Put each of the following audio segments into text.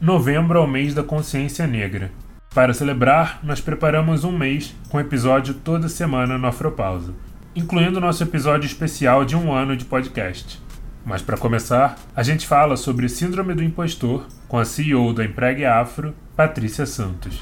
novembro é o mês da consciência negra. Para celebrar, nós preparamos um mês com episódio toda semana no Afropausa, incluindo nosso episódio especial de um ano de podcast. Mas para começar, a gente fala sobre Síndrome do Impostor com a CEO da Empregue Afro, Patrícia Santos.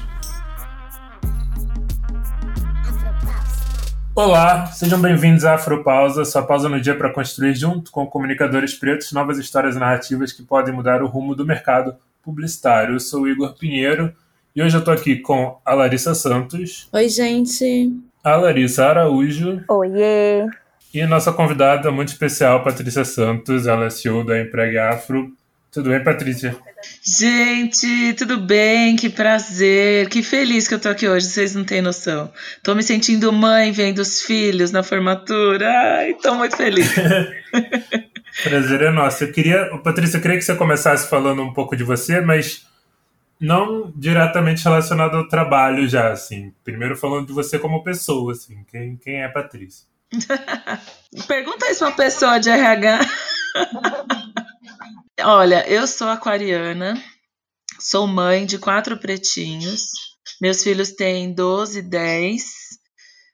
Olá, sejam bem-vindos à Afropausa, sua pausa no dia para construir junto com comunicadores pretos novas histórias narrativas que podem mudar o rumo do mercado publicitário. Eu sou o Igor Pinheiro e hoje eu estou aqui com a Larissa Santos. Oi, gente. A Larissa Araújo. Oiê. E nossa convidada muito especial, Patrícia Santos, ela é CEO da Empregue Afro. Tudo bem, Patrícia? Gente, tudo bem? Que prazer, que feliz que eu tô aqui hoje, vocês não têm noção. Tô me sentindo mãe vendo os filhos na formatura. Ai, tô muito feliz. prazer é nosso. Eu queria, Patrícia, eu queria que você começasse falando um pouco de você, mas não diretamente relacionado ao trabalho já, assim. Primeiro falando de você como pessoa, assim. Quem, quem é a Patrícia? Pergunta isso pra uma pessoa de RH. Olha, eu sou aquariana, sou mãe de quatro pretinhos. Meus filhos têm 12, 10,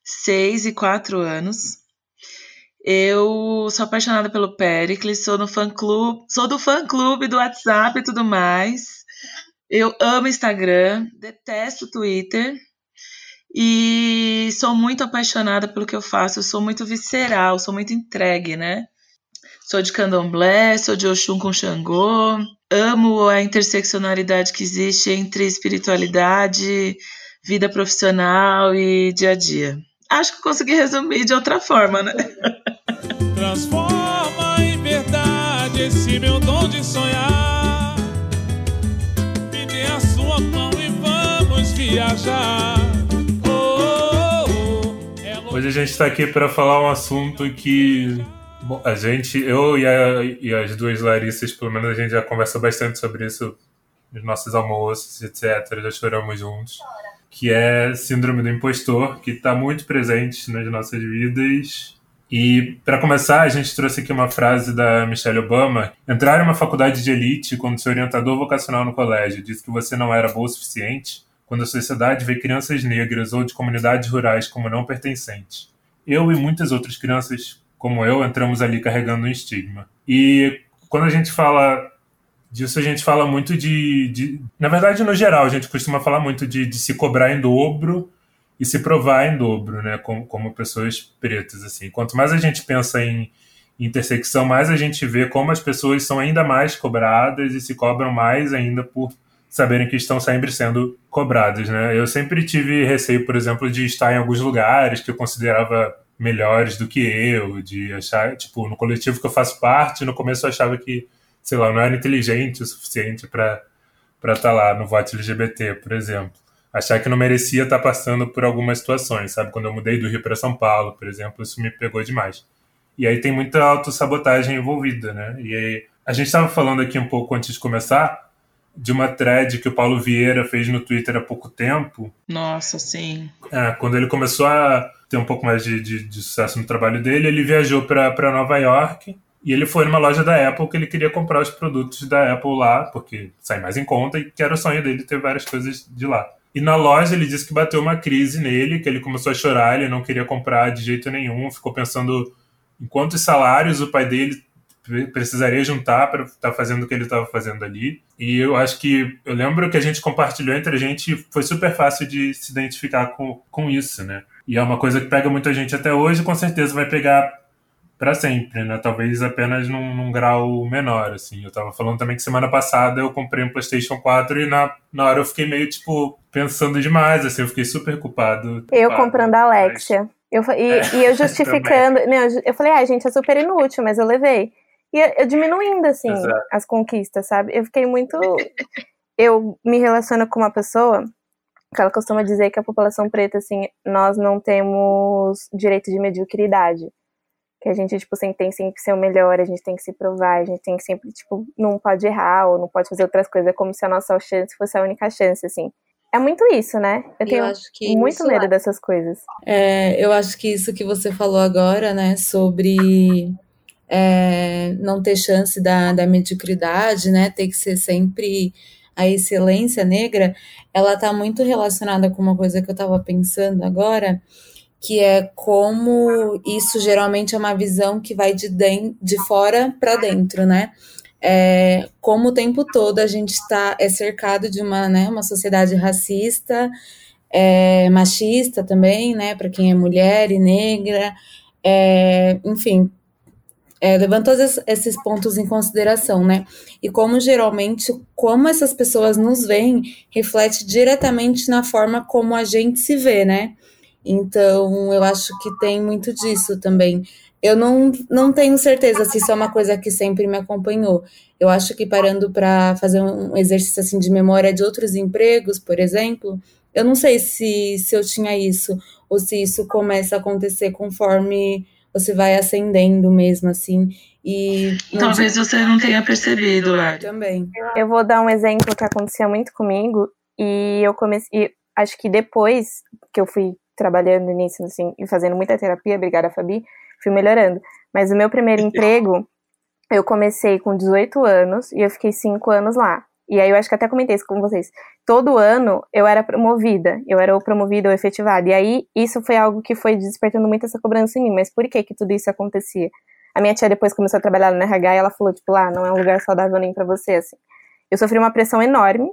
6 e 4 anos. Eu sou apaixonada pelo Pericles, sou no fã clube, sou do fã clube do WhatsApp e tudo mais. Eu amo Instagram, detesto Twitter e sou muito apaixonada pelo que eu faço. Eu sou muito visceral, sou muito entregue, né? Sou de candomblé, sou de Oxum com Xangô. Amo a interseccionalidade que existe entre espiritualidade, vida profissional e dia a dia. Acho que consegui resumir de outra forma, né? Transforma em verdade esse meu dom de sonhar. Me dê a sua mão e vamos viajar. Oh, oh, oh. Hoje a gente está aqui para falar um assunto que Bom, a gente, eu e, a, e, as duas Larissas, pelo menos a gente já conversa bastante sobre isso nos nossos almoços, etc. Já choramos juntos. Que é Síndrome do Impostor, que está muito presente nas nossas vidas. E, para começar, a gente trouxe aqui uma frase da Michelle Obama: Entrar em uma faculdade de elite quando seu orientador vocacional no colégio disse que você não era boa o suficiente, quando a sociedade vê crianças negras ou de comunidades rurais como não pertencentes. Eu e muitas outras crianças como eu, entramos ali carregando um estigma. E quando a gente fala disso, a gente fala muito de, de. na verdade, no geral, a gente costuma falar muito de, de se cobrar em dobro e se provar em dobro, né, como, como pessoas pretas. assim. Quanto mais a gente pensa em intersecção, mais a gente vê como as pessoas são ainda mais cobradas e se cobram mais ainda por saberem que estão sempre sendo cobradas, né? Eu sempre tive receio, por exemplo, de estar em alguns lugares que eu considerava melhores do que eu, de achar, tipo, no coletivo que eu faço parte, no começo eu achava que, sei lá, eu não era inteligente o suficiente para para estar tá lá no voto LGBT, por exemplo. Achar que não merecia estar tá passando por algumas situações, sabe? Quando eu mudei do Rio para São Paulo, por exemplo, isso me pegou demais. E aí tem muita autossabotagem envolvida, né? E aí, a gente estava falando aqui um pouco antes de começar de uma thread que o Paulo Vieira fez no Twitter há pouco tempo. Nossa, sim. É, quando ele começou a ter um pouco mais de, de, de sucesso no trabalho dele, ele viajou para Nova York e ele foi numa loja da Apple que ele queria comprar os produtos da Apple lá, porque sai mais em conta e que era o sonho dele ter várias coisas de lá. E na loja ele disse que bateu uma crise nele, que ele começou a chorar, ele não queria comprar de jeito nenhum, ficou pensando em quantos salários o pai dele precisaria juntar para estar tá fazendo o que ele estava fazendo ali. E eu acho que eu lembro que a gente compartilhou entre a gente, foi super fácil de se identificar com, com isso, né? E é uma coisa que pega muita gente até hoje, com certeza vai pegar para sempre, né? Talvez apenas num, num, grau menor, assim. Eu tava falando também que semana passada eu comprei um PlayStation 4 e na, na hora eu fiquei meio, tipo, pensando demais, assim, eu fiquei super culpado. Eu comprando a Alexia. Mas... Eu, e, é, e eu justificando. não, eu falei, ah, gente, é super inútil, mas eu levei. E eu, eu diminuindo, assim, Exato. as conquistas, sabe? Eu fiquei muito. eu me relaciono com uma pessoa ela costuma dizer que a população preta, assim, nós não temos direito de mediocridade. Que a gente, tipo, sempre tem sempre que ser o melhor, a gente tem que se provar, a gente tem que sempre, tipo, não pode errar ou não pode fazer outras coisas, é como se a nossa chance fosse a única chance, assim. É muito isso, né? Eu tenho eu muito medo é. dessas coisas. É, eu acho que isso que você falou agora, né, sobre é, não ter chance da, da mediocridade, né, ter que ser sempre a excelência negra, ela está muito relacionada com uma coisa que eu estava pensando agora, que é como isso geralmente é uma visão que vai de, de, fora para dentro, né? É, como o tempo todo a gente está é cercado de uma, né, uma sociedade racista, é, machista também, né, para quem é mulher e negra, é, enfim, é, levando todos esses pontos em consideração, né? E como geralmente, como essas pessoas nos veem, reflete diretamente na forma como a gente se vê, né? Então, eu acho que tem muito disso também. Eu não, não tenho certeza se isso é uma coisa que sempre me acompanhou. Eu acho que parando para fazer um exercício assim de memória de outros empregos, por exemplo, eu não sei se, se eu tinha isso ou se isso começa a acontecer conforme você vai ascendendo mesmo, assim. E talvez você não tenha percebido, Ari. Também. Eu vou dar um exemplo que acontecia muito comigo e eu comecei, acho que depois que eu fui trabalhando nisso, assim, e fazendo muita terapia, obrigada, Fabi, fui melhorando. Mas o meu primeiro emprego, eu comecei com 18 anos e eu fiquei 5 anos lá. E aí eu acho que até comentei isso com vocês. Todo ano eu era promovida, eu era ou promovida ou efetivada. E aí isso foi algo que foi despertando muito essa cobrança em mim. Mas por que que tudo isso acontecia? A minha tia depois começou a trabalhar no RH e ela falou, tipo, lá, ah, não é um lugar saudável nem para você, assim. Eu sofri uma pressão enorme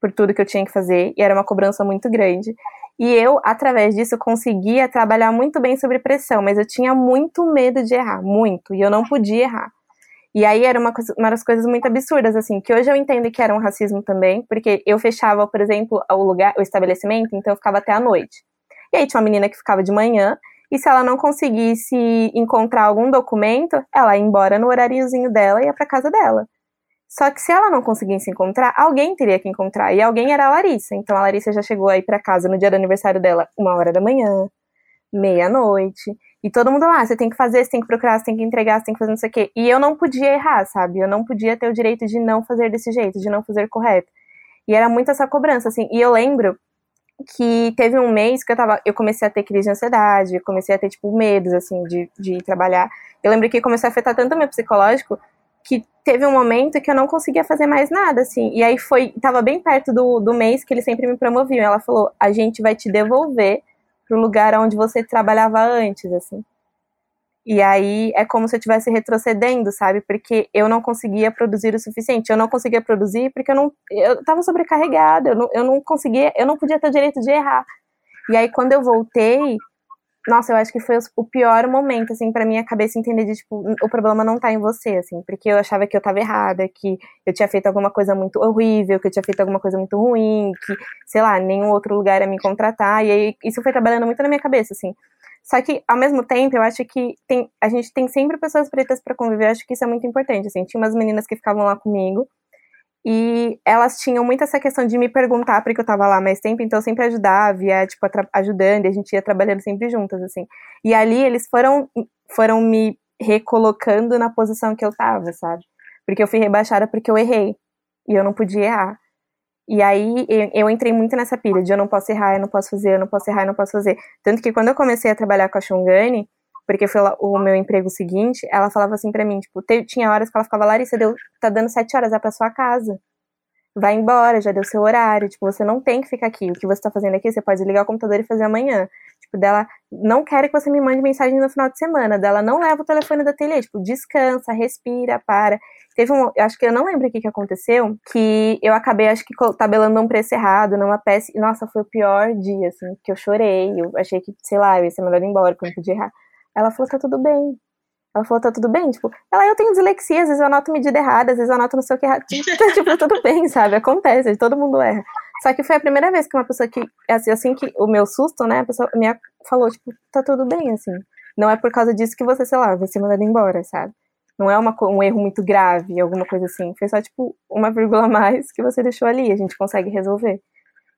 por tudo que eu tinha que fazer e era uma cobrança muito grande. E eu, através disso, conseguia trabalhar muito bem sobre pressão, mas eu tinha muito medo de errar, muito, e eu não podia errar. E aí era uma, uma das coisas muito absurdas, assim, que hoje eu entendo que era um racismo também, porque eu fechava, por exemplo, o lugar, o estabelecimento, então eu ficava até a noite. E aí tinha uma menina que ficava de manhã, e se ela não conseguisse encontrar algum documento, ela ia embora no horáriozinho dela e ia para casa dela. Só que se ela não conseguisse encontrar, alguém teria que encontrar. E alguém era a Larissa. Então a Larissa já chegou aí para casa no dia do aniversário dela, uma hora da manhã, meia-noite. E todo mundo lá, você tem que fazer, você tem que procurar, você tem que entregar, você tem que fazer não sei o quê. E eu não podia errar, sabe? Eu não podia ter o direito de não fazer desse jeito, de não fazer correto. E era muito essa cobrança, assim. E eu lembro que teve um mês que eu tava, eu comecei a ter crise de ansiedade, comecei a ter, tipo, medos, assim, de, de trabalhar. Eu lembro que começou a afetar tanto o meu psicológico que teve um momento que eu não conseguia fazer mais nada, assim. E aí foi, tava bem perto do, do mês que eles sempre me promoviam. Ela falou: a gente vai te devolver pro lugar onde você trabalhava antes, assim. E aí é como se eu estivesse retrocedendo, sabe? Porque eu não conseguia produzir o suficiente. Eu não conseguia produzir porque eu não eu tava sobrecarregada, eu não, eu não conseguia, eu não podia ter o direito de errar. E aí quando eu voltei, nossa, eu acho que foi o pior momento, assim, pra minha cabeça entender de, tipo, o problema não tá em você, assim, porque eu achava que eu tava errada, que eu tinha feito alguma coisa muito horrível, que eu tinha feito alguma coisa muito ruim, que, sei lá, nenhum outro lugar ia me contratar, e aí isso foi trabalhando muito na minha cabeça, assim. Só que, ao mesmo tempo, eu acho que tem, a gente tem sempre pessoas pretas para conviver, eu acho que isso é muito importante, assim. Tinha umas meninas que ficavam lá comigo, e elas tinham muito essa questão de me perguntar, porque eu tava lá mais tempo, então eu sempre ajudava, ia, tipo, ajudando, e a gente ia trabalhando sempre juntas, assim. E ali eles foram, foram me recolocando na posição que eu tava, sabe? Porque eu fui rebaixada porque eu errei. E eu não podia errar. E aí eu entrei muito nessa pilha de eu não posso errar, eu não posso fazer, eu não posso errar, eu não posso fazer. Tanto que quando eu comecei a trabalhar com a Shungani, porque foi o meu emprego seguinte, ela falava assim para mim, tipo, tinha horas que ela ficava, Larissa, deu, tá dando sete horas, vai pra sua casa. Vai embora, já deu seu horário, tipo, você não tem que ficar aqui. O que você tá fazendo aqui, você pode ligar o computador e fazer amanhã. Tipo, dela, não quero que você me mande mensagem no final de semana. Dela, não leva o telefone da tele, tipo, descansa, respira, para. Teve um, acho que eu não lembro o que, que aconteceu, que eu acabei, acho que tabelando um preço errado numa peça. Nossa, foi o pior dia, assim, que eu chorei. Eu achei que, sei lá, eu ia ser ir embora, porque eu não podia errar. Ela falou, tá tudo bem. Ela falou, tá tudo bem? Tipo, ela, eu tenho dislexia, às vezes eu anoto medida errada, às vezes eu anoto não sei o que errado. tipo, tudo bem, sabe? Acontece, todo mundo erra. Só que foi a primeira vez que uma pessoa que, assim, assim que o meu susto, né, a pessoa me falou, tipo, tá tudo bem, assim. Não é por causa disso que você, sei lá, vai ser mandado embora, sabe? Não é uma, um erro muito grave, alguma coisa assim. Foi só, tipo, uma vírgula a mais que você deixou ali, a gente consegue resolver.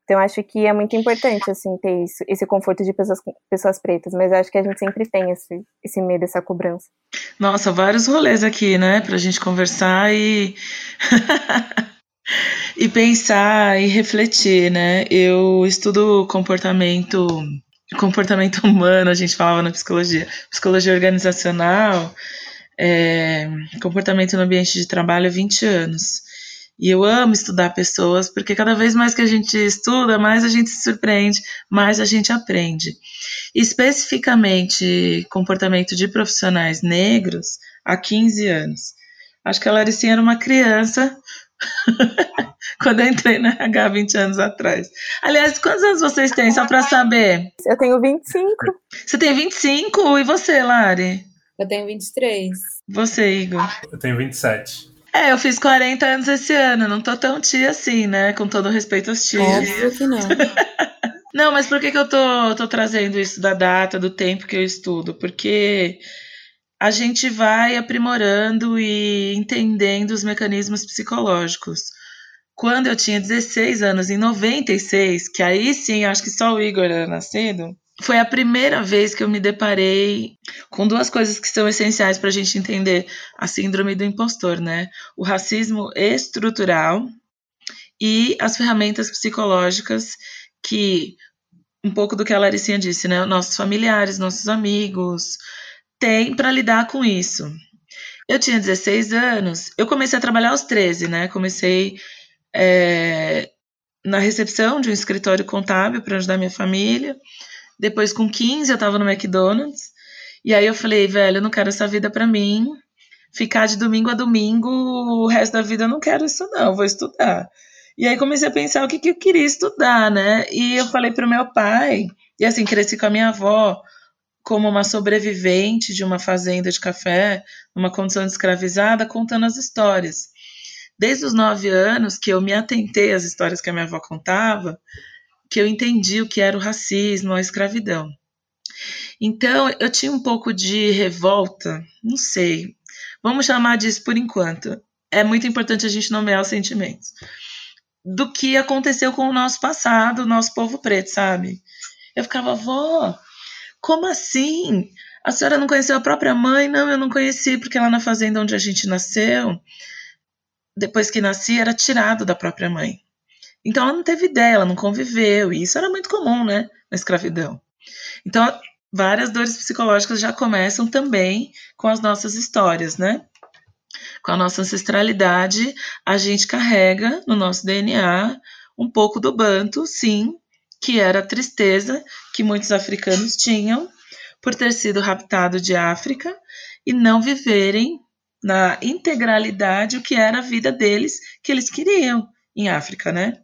Então, acho que é muito importante, assim, ter isso, esse conforto de pessoas, pessoas pretas, mas acho que a gente sempre tem esse, esse medo, essa cobrança. Nossa, vários rolês aqui, né, pra gente conversar e. e pensar e refletir, né? Eu estudo comportamento, comportamento humano, a gente falava na psicologia, psicologia organizacional, é, comportamento no ambiente de trabalho há 20 anos. E eu amo estudar pessoas, porque cada vez mais que a gente estuda, mais a gente se surpreende, mais a gente aprende. Especificamente, comportamento de profissionais negros há 15 anos. Acho que a Laricinha era uma criança quando eu entrei na RH 20 anos atrás. Aliás, quantos anos vocês têm, só para saber? Eu tenho 25. Você tem 25? E você, Lari? Eu tenho 23. Você, Igor? Eu tenho 27. É, eu fiz 40 anos esse ano, não tô tão tia assim, né? Com todo respeito aos tios. Óbvio que não. não, mas por que, que eu tô, tô trazendo isso da data, do tempo que eu estudo? Porque a gente vai aprimorando e entendendo os mecanismos psicológicos. Quando eu tinha 16 anos, em 96, que aí sim, acho que só o Igor era nascido, foi a primeira vez que eu me deparei com duas coisas que são essenciais para a gente entender a síndrome do impostor, né? O racismo estrutural e as ferramentas psicológicas que um pouco do que a Laricinha disse, né? Nossos familiares, nossos amigos têm para lidar com isso. Eu tinha 16 anos, eu comecei a trabalhar aos 13, né? Comecei é, na recepção de um escritório contábil para ajudar minha família. Depois, com 15, eu tava no McDonald's. E aí eu falei, velho, eu não quero essa vida para mim. Ficar de domingo a domingo, o resto da vida eu não quero isso, não, vou estudar. E aí comecei a pensar o que, que eu queria estudar, né? E eu falei pro meu pai, e assim, cresci com a minha avó como uma sobrevivente de uma fazenda de café, numa condição de escravizada, contando as histórias. Desde os nove anos que eu me atentei às histórias que a minha avó contava, que eu entendi o que era o racismo, a escravidão. Então, eu tinha um pouco de revolta, não sei, vamos chamar disso por enquanto. É muito importante a gente nomear os sentimentos. Do que aconteceu com o nosso passado, o nosso povo preto, sabe? Eu ficava, vó, como assim? A senhora não conheceu a própria mãe? Não, eu não conheci, porque lá na fazenda onde a gente nasceu, depois que nasci, era tirado da própria mãe. Então ela não teve ideia, ela não conviveu, e isso era muito comum, né, na escravidão. Então, várias dores psicológicas já começam também com as nossas histórias, né? Com a nossa ancestralidade, a gente carrega no nosso DNA um pouco do banto, sim, que era a tristeza que muitos africanos tinham por ter sido raptado de África e não viverem na integralidade o que era a vida deles que eles queriam em África, né?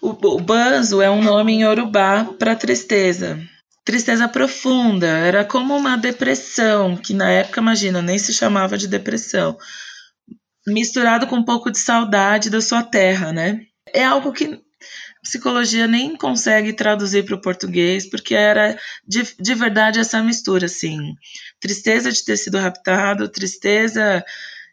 O, o banzo é um nome em Yorubá para tristeza. Tristeza profunda, era como uma depressão, que na época, imagina, nem se chamava de depressão. Misturado com um pouco de saudade da sua terra, né? É algo que psicologia nem consegue traduzir para o português, porque era de, de verdade essa mistura, assim. Tristeza de ter sido raptado, tristeza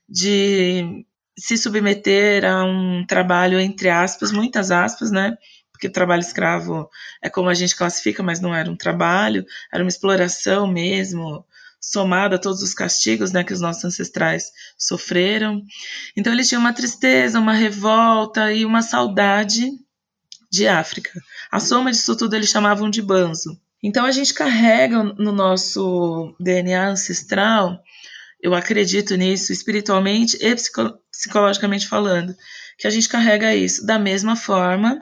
de se submeter a um trabalho, entre aspas, muitas aspas, né? Porque trabalho escravo é como a gente classifica, mas não era um trabalho, era uma exploração mesmo, somada a todos os castigos né, que os nossos ancestrais sofreram. Então eles tinham uma tristeza, uma revolta e uma saudade de África. A soma disso tudo eles chamavam de banzo. Então a gente carrega no nosso DNA ancestral eu acredito nisso espiritualmente e psicologicamente falando, que a gente carrega isso da mesma forma,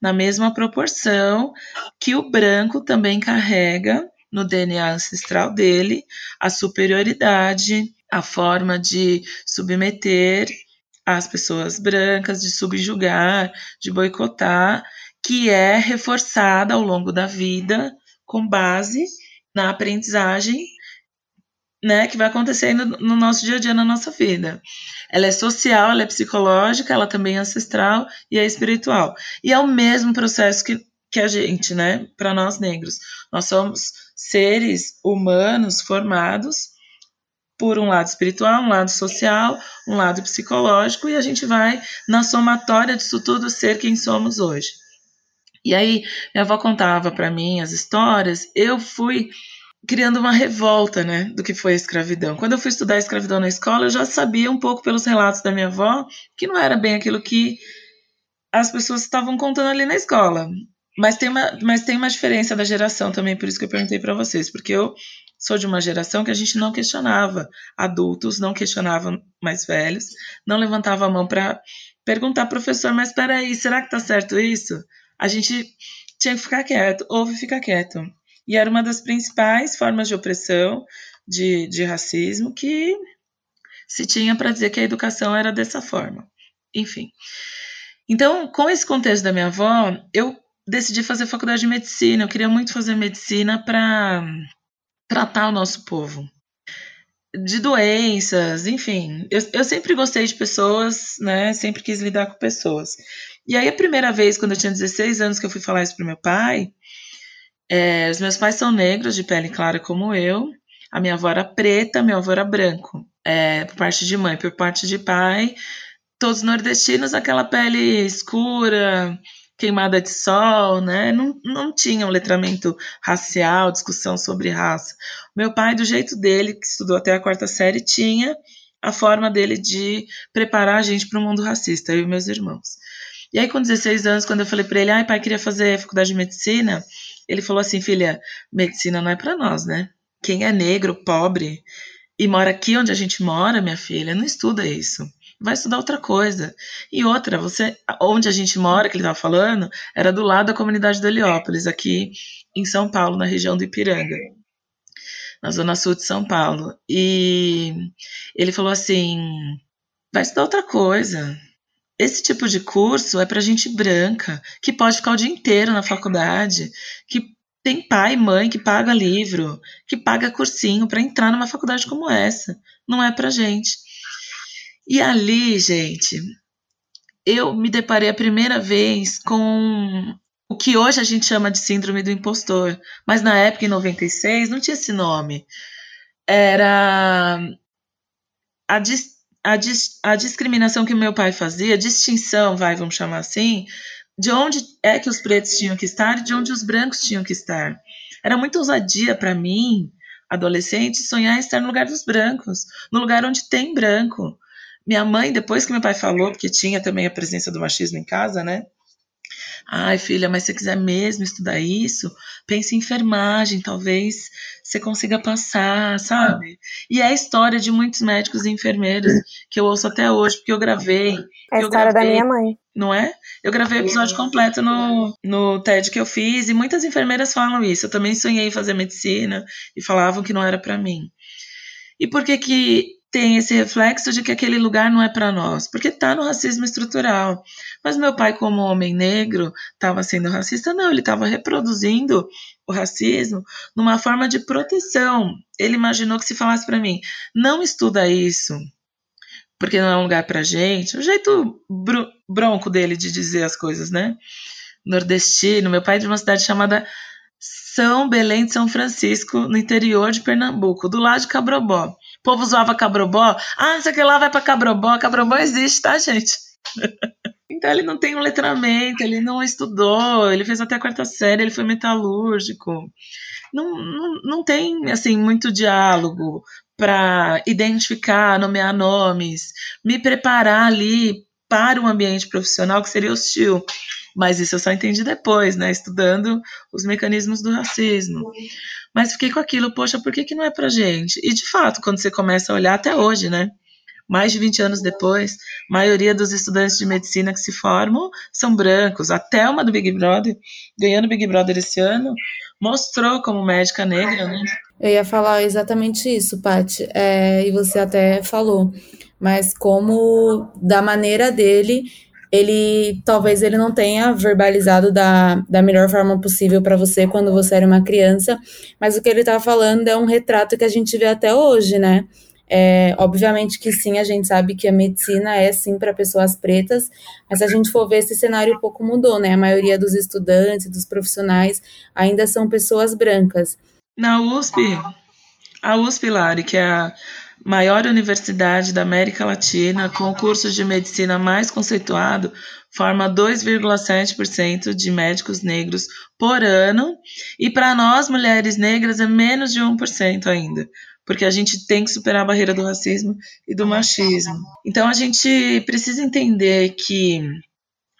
na mesma proporção que o branco também carrega no DNA ancestral dele a superioridade, a forma de submeter as pessoas brancas, de subjugar, de boicotar, que é reforçada ao longo da vida com base na aprendizagem né, que vai acontecendo no nosso dia a dia, na nossa vida. Ela é social, ela é psicológica, ela também é ancestral e é espiritual. E é o mesmo processo que, que a gente, né, para nós negros. Nós somos seres humanos formados por um lado espiritual, um lado social, um lado psicológico, e a gente vai, na somatória disso tudo, ser quem somos hoje. E aí, minha avó contava para mim as histórias, eu fui criando uma revolta, né, do que foi a escravidão. Quando eu fui estudar a escravidão na escola, eu já sabia um pouco pelos relatos da minha avó que não era bem aquilo que as pessoas estavam contando ali na escola. Mas tem uma, mas tem uma diferença da geração também, por isso que eu perguntei para vocês, porque eu sou de uma geração que a gente não questionava adultos, não questionava mais velhos, não levantava a mão para perguntar, professor, mas espera aí, será que tá certo isso? A gente tinha que ficar quieto, ouve ficar quieto. E era uma das principais formas de opressão, de, de racismo, que se tinha para dizer que a educação era dessa forma. Enfim. Então, com esse contexto da minha avó, eu decidi fazer faculdade de medicina. Eu queria muito fazer medicina para tratar o nosso povo de doenças, enfim. Eu, eu sempre gostei de pessoas, né? Sempre quis lidar com pessoas. E aí, a primeira vez, quando eu tinha 16 anos, que eu fui falar isso pro meu pai, é, os meus pais são negros, de pele clara como eu. A minha avó era preta, meu avô era branco. É, por parte de mãe, por parte de pai, todos nordestinos, aquela pele escura, queimada de sol, né? Não, não tinha um letramento racial, discussão sobre raça. Meu pai, do jeito dele, que estudou até a quarta série, tinha a forma dele de preparar a gente para o mundo racista, eu e meus irmãos. E aí, com 16 anos, quando eu falei para ele, ai, pai, queria fazer faculdade de medicina, ele falou assim, filha, medicina não é para nós, né? Quem é negro, pobre e mora aqui onde a gente mora, minha filha, não estuda isso vai estudar outra coisa. E outra, você, onde a gente mora, que ele estava falando, era do lado da comunidade do Heliópolis, aqui em São Paulo, na região do Ipiranga, na zona sul de São Paulo. E ele falou assim: vai estudar outra coisa. Esse tipo de curso é para gente branca, que pode ficar o dia inteiro na faculdade, que tem pai e mãe que paga livro, que paga cursinho para entrar numa faculdade como essa. Não é para gente. E ali, gente, eu me deparei a primeira vez com o que hoje a gente chama de síndrome do impostor, mas na época, em 96, não tinha esse nome. Era a, dis, a, dis, a discriminação que meu pai fazia, a distinção, vai, vamos chamar assim, de onde é que os pretos tinham que estar e de onde os brancos tinham que estar. Era muita ousadia para mim, adolescente, sonhar estar no lugar dos brancos, no lugar onde tem branco. Minha mãe, depois que meu pai falou, porque tinha também a presença do machismo em casa, né? Ai, filha, mas se você quiser mesmo estudar isso, pense em enfermagem, talvez você consiga passar, sabe? E é a história de muitos médicos e enfermeiros que eu ouço até hoje, porque eu gravei. É a história gravei, da minha mãe. Não é? Eu gravei o episódio completo no, no TED que eu fiz, e muitas enfermeiras falam isso. Eu também sonhei em fazer medicina e falavam que não era para mim. E por que que tem esse reflexo de que aquele lugar não é para nós, porque está no racismo estrutural. Mas meu pai, como homem negro, estava sendo racista? Não, ele estava reproduzindo o racismo numa forma de proteção. Ele imaginou que se falasse para mim, não estuda isso, porque não é um lugar para gente. O jeito br bronco dele de dizer as coisas, né? Nordestino. Meu pai é de uma cidade chamada São Belém de São Francisco, no interior de Pernambuco, do lado de Cabrobó povo zoava Cabrobó. Ah, sei que lá vai para Cabrobó. Cabrobó existe, tá, gente? então ele não tem um letramento, ele não estudou, ele fez até a quarta série, ele foi metalúrgico. Não, não, não tem, assim, muito diálogo para identificar, nomear nomes, me preparar ali para um ambiente profissional que seria hostil. Mas isso eu só entendi depois, né? Estudando os mecanismos do racismo. Mas fiquei com aquilo, poxa, por que, que não é pra gente? E de fato, quando você começa a olhar até hoje, né? Mais de 20 anos depois, a maioria dos estudantes de medicina que se formam são brancos. Até uma do Big Brother, ganhando Big Brother esse ano, mostrou como médica negra, né? Eu ia falar exatamente isso, Paty, é, e você até falou, mas como da maneira dele ele talvez ele não tenha verbalizado da, da melhor forma possível para você quando você era uma criança, mas o que ele está falando é um retrato que a gente vê até hoje, né? É, obviamente que sim, a gente sabe que a medicina é sim para pessoas pretas, mas se a gente for ver, esse cenário um pouco mudou, né? A maioria dos estudantes, dos profissionais, ainda são pessoas brancas. Na USP, a USP, Lari, que é a maior universidade da América Latina, com o curso de medicina mais conceituado, forma 2,7% de médicos negros por ano, e para nós, mulheres negras, é menos de 1% ainda, porque a gente tem que superar a barreira do racismo e do machismo. Então a gente precisa entender que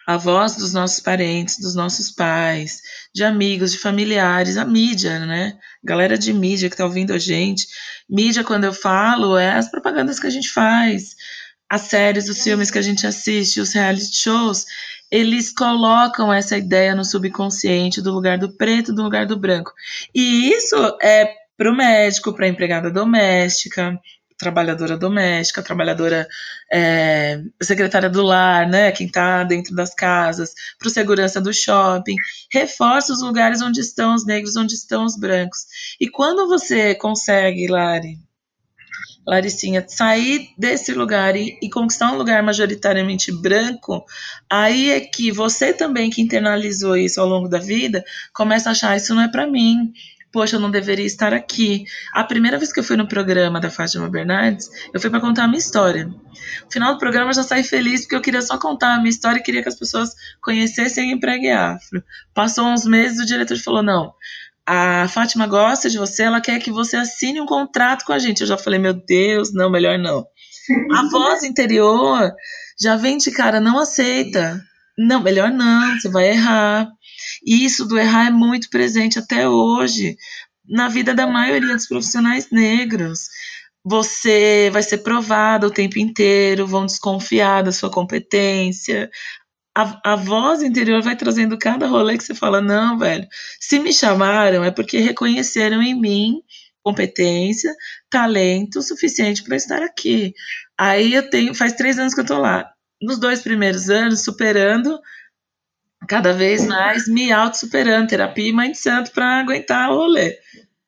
a voz dos nossos parentes, dos nossos pais, de amigos, de familiares, a mídia, né? Galera de mídia que está ouvindo a gente. Mídia, quando eu falo, é as propagandas que a gente faz, as séries, os filmes que a gente assiste, os reality shows, eles colocam essa ideia no subconsciente do lugar do preto, do lugar do branco. E isso é para o médico, para empregada doméstica, trabalhadora doméstica, trabalhadora é, secretária do lar, né, quem está dentro das casas, para o segurança do shopping, reforça os lugares onde estão os negros, onde estão os brancos. E quando você consegue, Lari, Laricinha, sair desse lugar e, e, conquistar um lugar majoritariamente branco, aí é que você também que internalizou isso ao longo da vida começa a achar isso não é para mim, poxa, eu não deveria estar aqui. A primeira vez que eu fui no programa da Fátima Bernardes, eu fui para contar a minha história. No final do programa eu já saí feliz porque eu queria só contar a minha história e queria que as pessoas conhecessem a Empregue Afro. Passou uns meses, o diretor falou: não. A Fátima gosta de você, ela quer que você assine um contrato com a gente. Eu já falei, meu Deus, não, melhor não. A voz interior já vem de cara, não aceita. Não, melhor não, você vai errar. E isso do errar é muito presente até hoje na vida da maioria dos profissionais negros. Você vai ser provado o tempo inteiro, vão desconfiar da sua competência. A, a voz interior vai trazendo cada rolê que você fala: não, velho, se me chamaram é porque reconheceram em mim competência, talento suficiente para estar aqui. Aí eu tenho, faz três anos que eu tô lá. Nos dois primeiros anos, superando cada vez mais me auto-superando, terapia e mãe de santo para aguentar o rolê.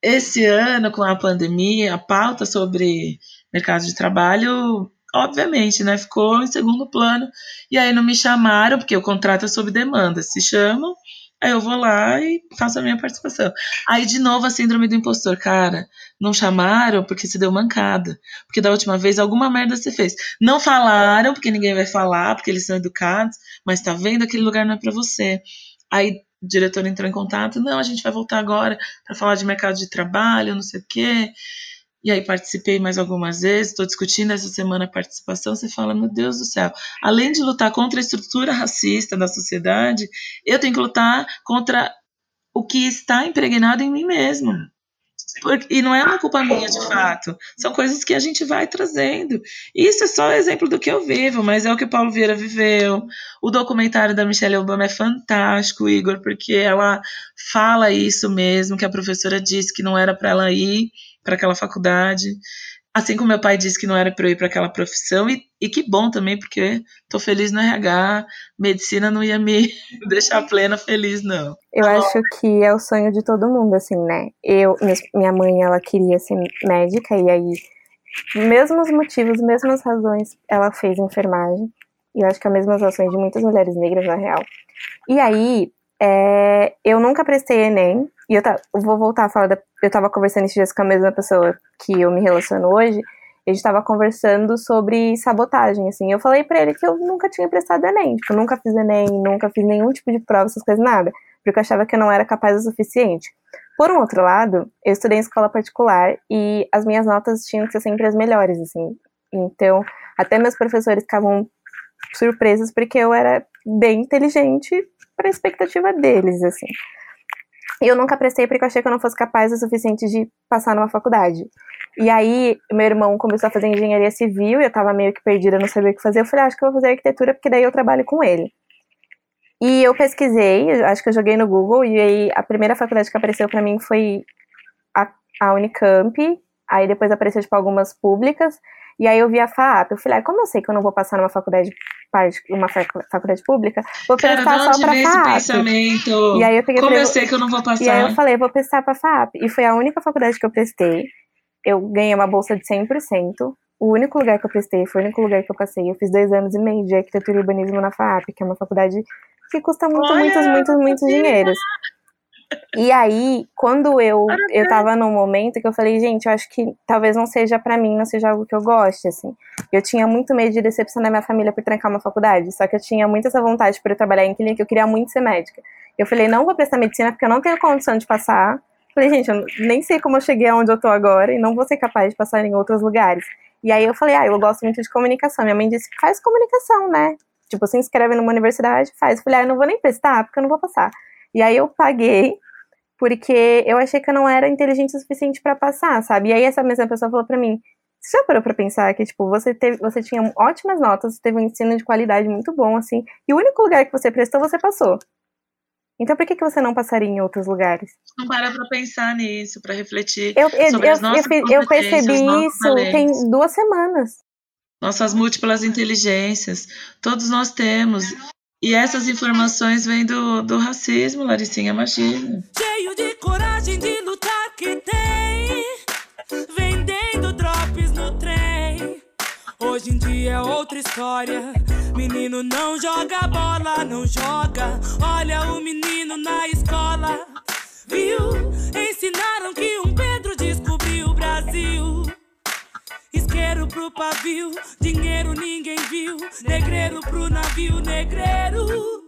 Esse ano, com a pandemia, a pauta sobre mercado de trabalho, obviamente, né, ficou em segundo plano. E aí não me chamaram, porque o contrato é sob demanda. Se chamam, Aí eu vou lá e faço a minha participação. Aí, de novo, a síndrome do impostor. Cara, não chamaram porque se deu mancada. Porque da última vez alguma merda você fez. Não falaram porque ninguém vai falar, porque eles são educados, mas tá vendo aquele lugar não é para você. Aí o diretor entrou em contato, não, a gente vai voltar agora para falar de mercado de trabalho, não sei o quê. E aí participei mais algumas vezes, estou discutindo essa semana a participação, você fala, meu Deus do céu, além de lutar contra a estrutura racista da sociedade, eu tenho que lutar contra o que está impregnado em mim mesmo. E não é uma culpa minha, de fato. São coisas que a gente vai trazendo. Isso é só exemplo do que eu vivo, mas é o que o Paulo Vieira viveu. O documentário da Michelle Obama é fantástico, Igor, porque ela fala isso mesmo, que a professora disse que não era para ela ir para aquela faculdade. Assim como meu pai disse que não era para eu ir para aquela profissão, e, e que bom também, porque estou feliz no RH, medicina não ia me deixar plena feliz, não. Eu acho que é o sonho de todo mundo, assim, né? Eu, minha mãe, ela queria ser médica, e aí, mesmos motivos, mesmas razões, ela fez enfermagem. E eu acho que as mesmas ações de muitas mulheres negras, na real. E aí, é, eu nunca prestei Enem, e eu, tá, eu vou voltar a falar da. Eu tava conversando esses dias com a mesma pessoa que eu me relaciono hoje. A gente tava conversando sobre sabotagem, assim. Eu falei para ele que eu nunca tinha prestado Enem. Tipo, nunca fiz Enem, nunca fiz nenhum tipo de prova, essas coisas, nada. Porque eu achava que eu não era capaz o suficiente. Por um outro lado, eu estudei em escola particular e as minhas notas tinham que ser sempre as melhores, assim. Então, até meus professores ficavam surpresos porque eu era bem inteligente para a expectativa deles, assim. E eu nunca prestei porque eu achei que eu não fosse capaz o suficiente de passar numa faculdade. E aí, meu irmão começou a fazer engenharia civil e eu tava meio que perdida, não sabia o que fazer. Eu falei, ah, acho que eu vou fazer arquitetura porque daí eu trabalho com ele. E eu pesquisei, acho que eu joguei no Google e aí a primeira faculdade que apareceu para mim foi a, a Unicamp. Aí depois apareceu tipo algumas públicas. E aí eu vi a FAP, eu falei, ah, como eu sei que eu não vou passar numa faculdade uma faculdade pública, vou prestar Cara, só pra FAP. Pensamento? E aí eu peguei como falei, eu sei que eu não vou passar? E aí eu falei, vou prestar pra FAP. E foi a única faculdade que eu prestei. Eu ganhei uma bolsa de 100%. O único lugar que eu prestei foi o único lugar que eu passei. Eu fiz dois anos e meio de arquitetura e urbanismo na FAP, que é uma faculdade que custa muito, Olha, muitos, muitos, muitos dinheiros. E aí, quando eu, eu tava num momento que eu falei, gente, eu acho que talvez não seja para mim, não seja algo que eu goste, assim. Eu tinha muito medo de decepcionar minha família por trancar uma faculdade, só que eu tinha muito essa vontade por eu trabalhar em clínica, eu queria muito ser médica. Eu falei, não vou prestar medicina porque eu não tenho condição de passar. Falei, gente, eu nem sei como eu cheguei aonde eu tô agora e não vou ser capaz de passar em outros lugares. E aí eu falei, ah, eu gosto muito de comunicação. Minha mãe disse, faz comunicação, né? Tipo, se inscreve numa universidade, faz. Eu falei, ah, eu não vou nem prestar, porque eu não vou passar. E aí eu paguei, porque eu achei que eu não era inteligente o suficiente para passar, sabe? E aí essa mesma pessoa falou para mim, você já parou pra pensar que, tipo, você, teve, você tinha ótimas notas, teve um ensino de qualidade muito bom, assim, e o único lugar que você prestou, você passou. Então por que, que você não passaria em outros lugares? Não para pra pensar nisso, para refletir eu, eu, sobre eu, as nossas eu, eu percebi isso tem duas semanas. Nossas múltiplas inteligências, todos nós temos. E essas informações vêm do, do racismo, Laricinha, imagina. Cheio de coragem de lutar que tem, vendendo drops no trem. Hoje em dia é outra história. Menino não joga bola, não joga. Olha o menino na escola. Viu? Ensinaram que um Pedro descobriu o Brasil. Isqueiro pro pavio, dinheiro ninguém viu. Negreiro pro navio, negreiro.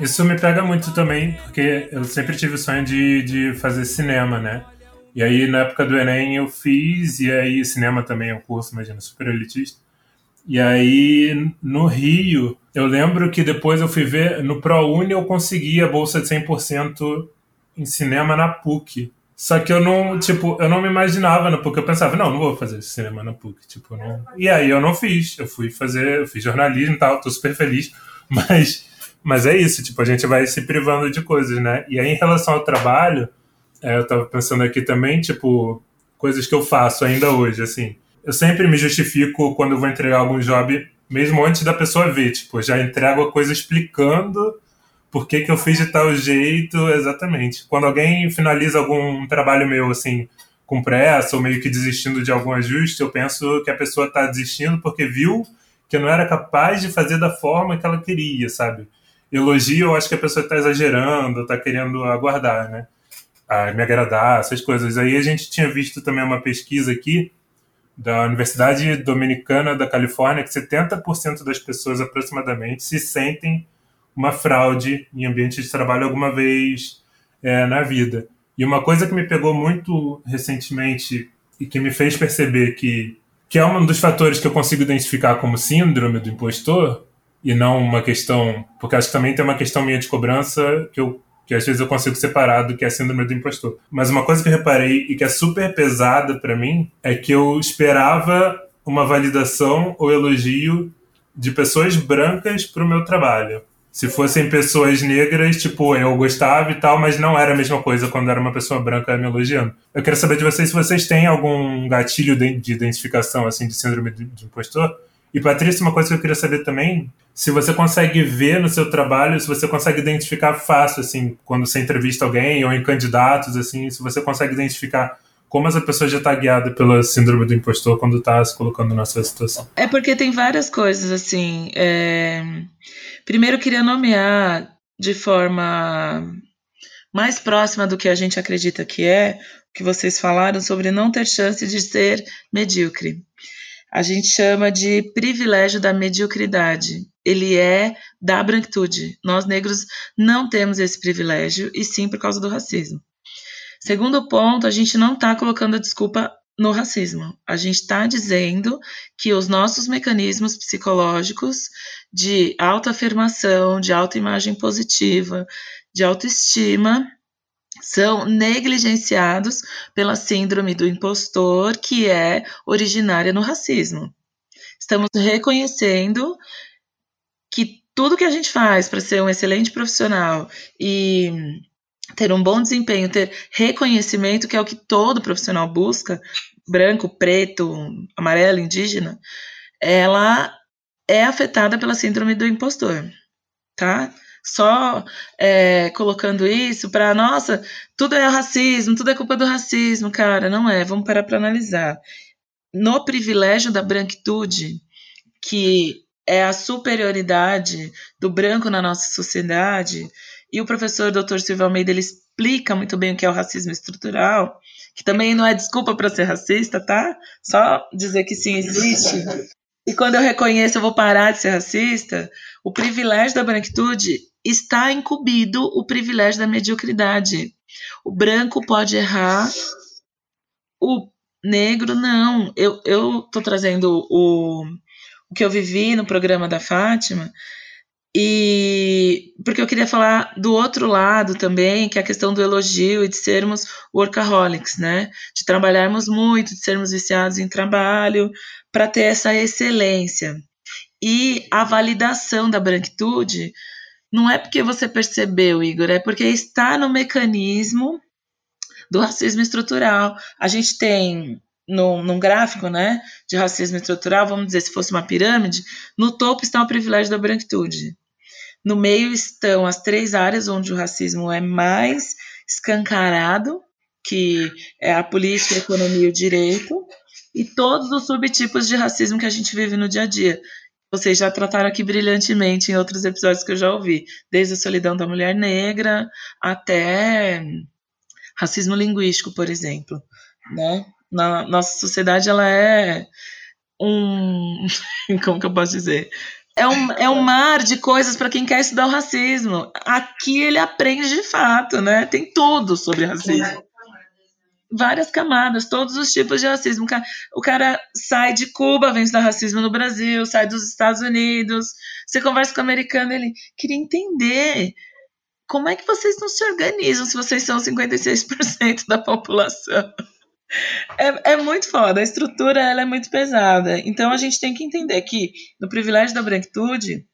Isso me pega muito também, porque eu sempre tive o sonho de, de fazer cinema, né? E aí, na época do Enem, eu fiz, e aí cinema também é um curso, imagina, super elitista. E aí, no Rio, eu lembro que depois eu fui ver, no ProUni eu consegui a bolsa de 100% em cinema na PUC. Só que eu não, tipo, eu não me imaginava na PUC. Eu pensava, não, não vou fazer cinema na PUC, tipo, não. E aí eu não fiz. Eu fui fazer, eu fiz jornalismo e tal, tô super feliz. Mas, mas é isso, tipo, a gente vai se privando de coisas, né? E aí, em relação ao trabalho, é, eu tava pensando aqui também, tipo, coisas que eu faço ainda hoje, assim eu sempre me justifico quando eu vou entregar algum job, mesmo antes da pessoa ver. Tipo, eu já entrego a coisa explicando por que, que eu fiz de tal jeito, exatamente. Quando alguém finaliza algum trabalho meu, assim, com pressa ou meio que desistindo de algum ajuste, eu penso que a pessoa está desistindo porque viu que não era capaz de fazer da forma que ela queria, sabe? Elogio, eu acho que a pessoa está exagerando, está querendo aguardar, né? A me agradar, essas coisas. Aí a gente tinha visto também uma pesquisa aqui da Universidade Dominicana da Califórnia que 70% das pessoas aproximadamente se sentem uma fraude em ambiente de trabalho alguma vez é, na vida. E uma coisa que me pegou muito recentemente e que me fez perceber que, que é um dos fatores que eu consigo identificar como síndrome do impostor e não uma questão, porque acho que também tem uma questão minha de cobrança que eu que às vezes eu consigo separar do que é síndrome do impostor. Mas uma coisa que eu reparei e que é super pesada para mim é que eu esperava uma validação ou elogio de pessoas brancas para o meu trabalho. Se fossem pessoas negras, tipo, eu gostava e tal, mas não era a mesma coisa quando era uma pessoa branca me elogiando. Eu quero saber de vocês se vocês têm algum gatilho de identificação, assim, de síndrome de impostor. E, Patrícia, uma coisa que eu queria saber também, se você consegue ver no seu trabalho, se você consegue identificar fácil, assim, quando você entrevista alguém ou em candidatos, assim, se você consegue identificar como essa pessoa já está guiada pela síndrome do impostor quando está se colocando nessa situação. É porque tem várias coisas, assim. É... Primeiro, eu queria nomear de forma mais próxima do que a gente acredita que é, o que vocês falaram sobre não ter chance de ser medíocre a gente chama de privilégio da mediocridade. Ele é da branquitude. Nós negros não temos esse privilégio, e sim por causa do racismo. Segundo ponto, a gente não está colocando a desculpa no racismo. A gente está dizendo que os nossos mecanismos psicológicos de autoafirmação, de autoimagem positiva, de autoestima, são negligenciados pela síndrome do impostor, que é originária no racismo. Estamos reconhecendo que tudo que a gente faz para ser um excelente profissional e ter um bom desempenho, ter reconhecimento, que é o que todo profissional busca, branco, preto, amarelo, indígena, ela é afetada pela síndrome do impostor, tá? Só é, colocando isso para, nossa, tudo é racismo, tudo é culpa do racismo, cara, não é, vamos parar para analisar. No privilégio da branquitude, que é a superioridade do branco na nossa sociedade, e o professor Dr. Silvio Almeida ele explica muito bem o que é o racismo estrutural, que também não é desculpa para ser racista, tá? Só dizer que sim existe. E quando eu reconheço, eu vou parar de ser racista. O privilégio da branquitude está incumbido o privilégio da mediocridade. O branco pode errar, o negro não. Eu, eu trazendo o, o que eu vivi no programa da Fátima, e porque eu queria falar do outro lado também, que é a questão do elogio e de sermos workaholics, né? De trabalharmos muito, de sermos viciados em trabalho, para ter essa excelência. E a validação da branquitude não é porque você percebeu, Igor, é porque está no mecanismo do racismo estrutural. A gente tem no, num gráfico né, de racismo estrutural, vamos dizer, se fosse uma pirâmide, no topo está o privilégio da branquitude. No meio estão as três áreas onde o racismo é mais escancarado, que é a política, a economia e o direito, e todos os subtipos de racismo que a gente vive no dia a dia. Vocês já trataram aqui brilhantemente em outros episódios que eu já ouvi, desde a solidão da mulher negra até racismo linguístico, por exemplo, né? Na nossa sociedade ela é um, como que eu posso dizer? É um, é um mar de coisas para quem quer estudar o racismo. Aqui ele aprende de fato, né? Tem tudo sobre racismo. Várias camadas, todos os tipos de racismo. O cara sai de Cuba, vem estudar racismo no Brasil, sai dos Estados Unidos. Você conversa com o americano, ele queria entender como é que vocês não se organizam se vocês são 56% da população. É, é muito foda, a estrutura ela é muito pesada. Então a gente tem que entender que no privilégio da branquitude,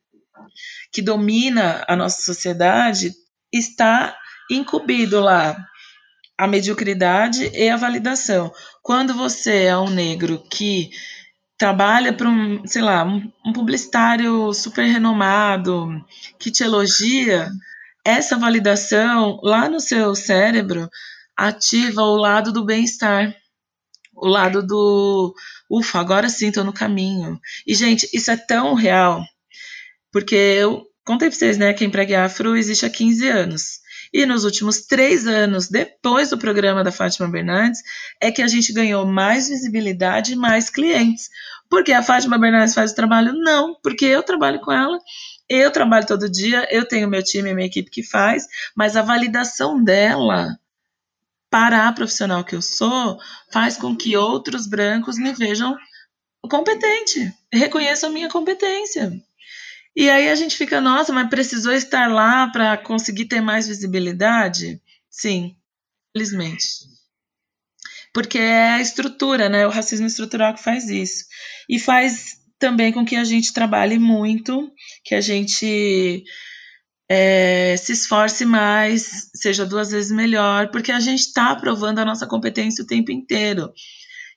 que domina a nossa sociedade, está incumbido lá a mediocridade e a validação. Quando você é um negro que trabalha para um, sei lá, um, um publicitário super renomado que te elogia, essa validação lá no seu cérebro ativa o lado do bem-estar, o lado do ufa, agora sim estou no caminho. E, gente, isso é tão real, porque eu contei para vocês, né, que a Empregue Afro existe há 15 anos. E nos últimos três anos, depois do programa da Fátima Bernardes, é que a gente ganhou mais visibilidade e mais clientes. Porque a Fátima Bernardes faz o trabalho? Não, porque eu trabalho com ela, eu trabalho todo dia, eu tenho meu time e minha equipe que faz, mas a validação dela para a profissional que eu sou, faz com que outros brancos me vejam competente, reconheçam minha competência. E aí a gente fica, nossa, mas precisou estar lá para conseguir ter mais visibilidade? Sim, felizmente. Porque é a estrutura, né? O racismo estrutural que faz isso. E faz também com que a gente trabalhe muito, que a gente é, se esforce mais, seja duas vezes melhor, porque a gente está provando a nossa competência o tempo inteiro.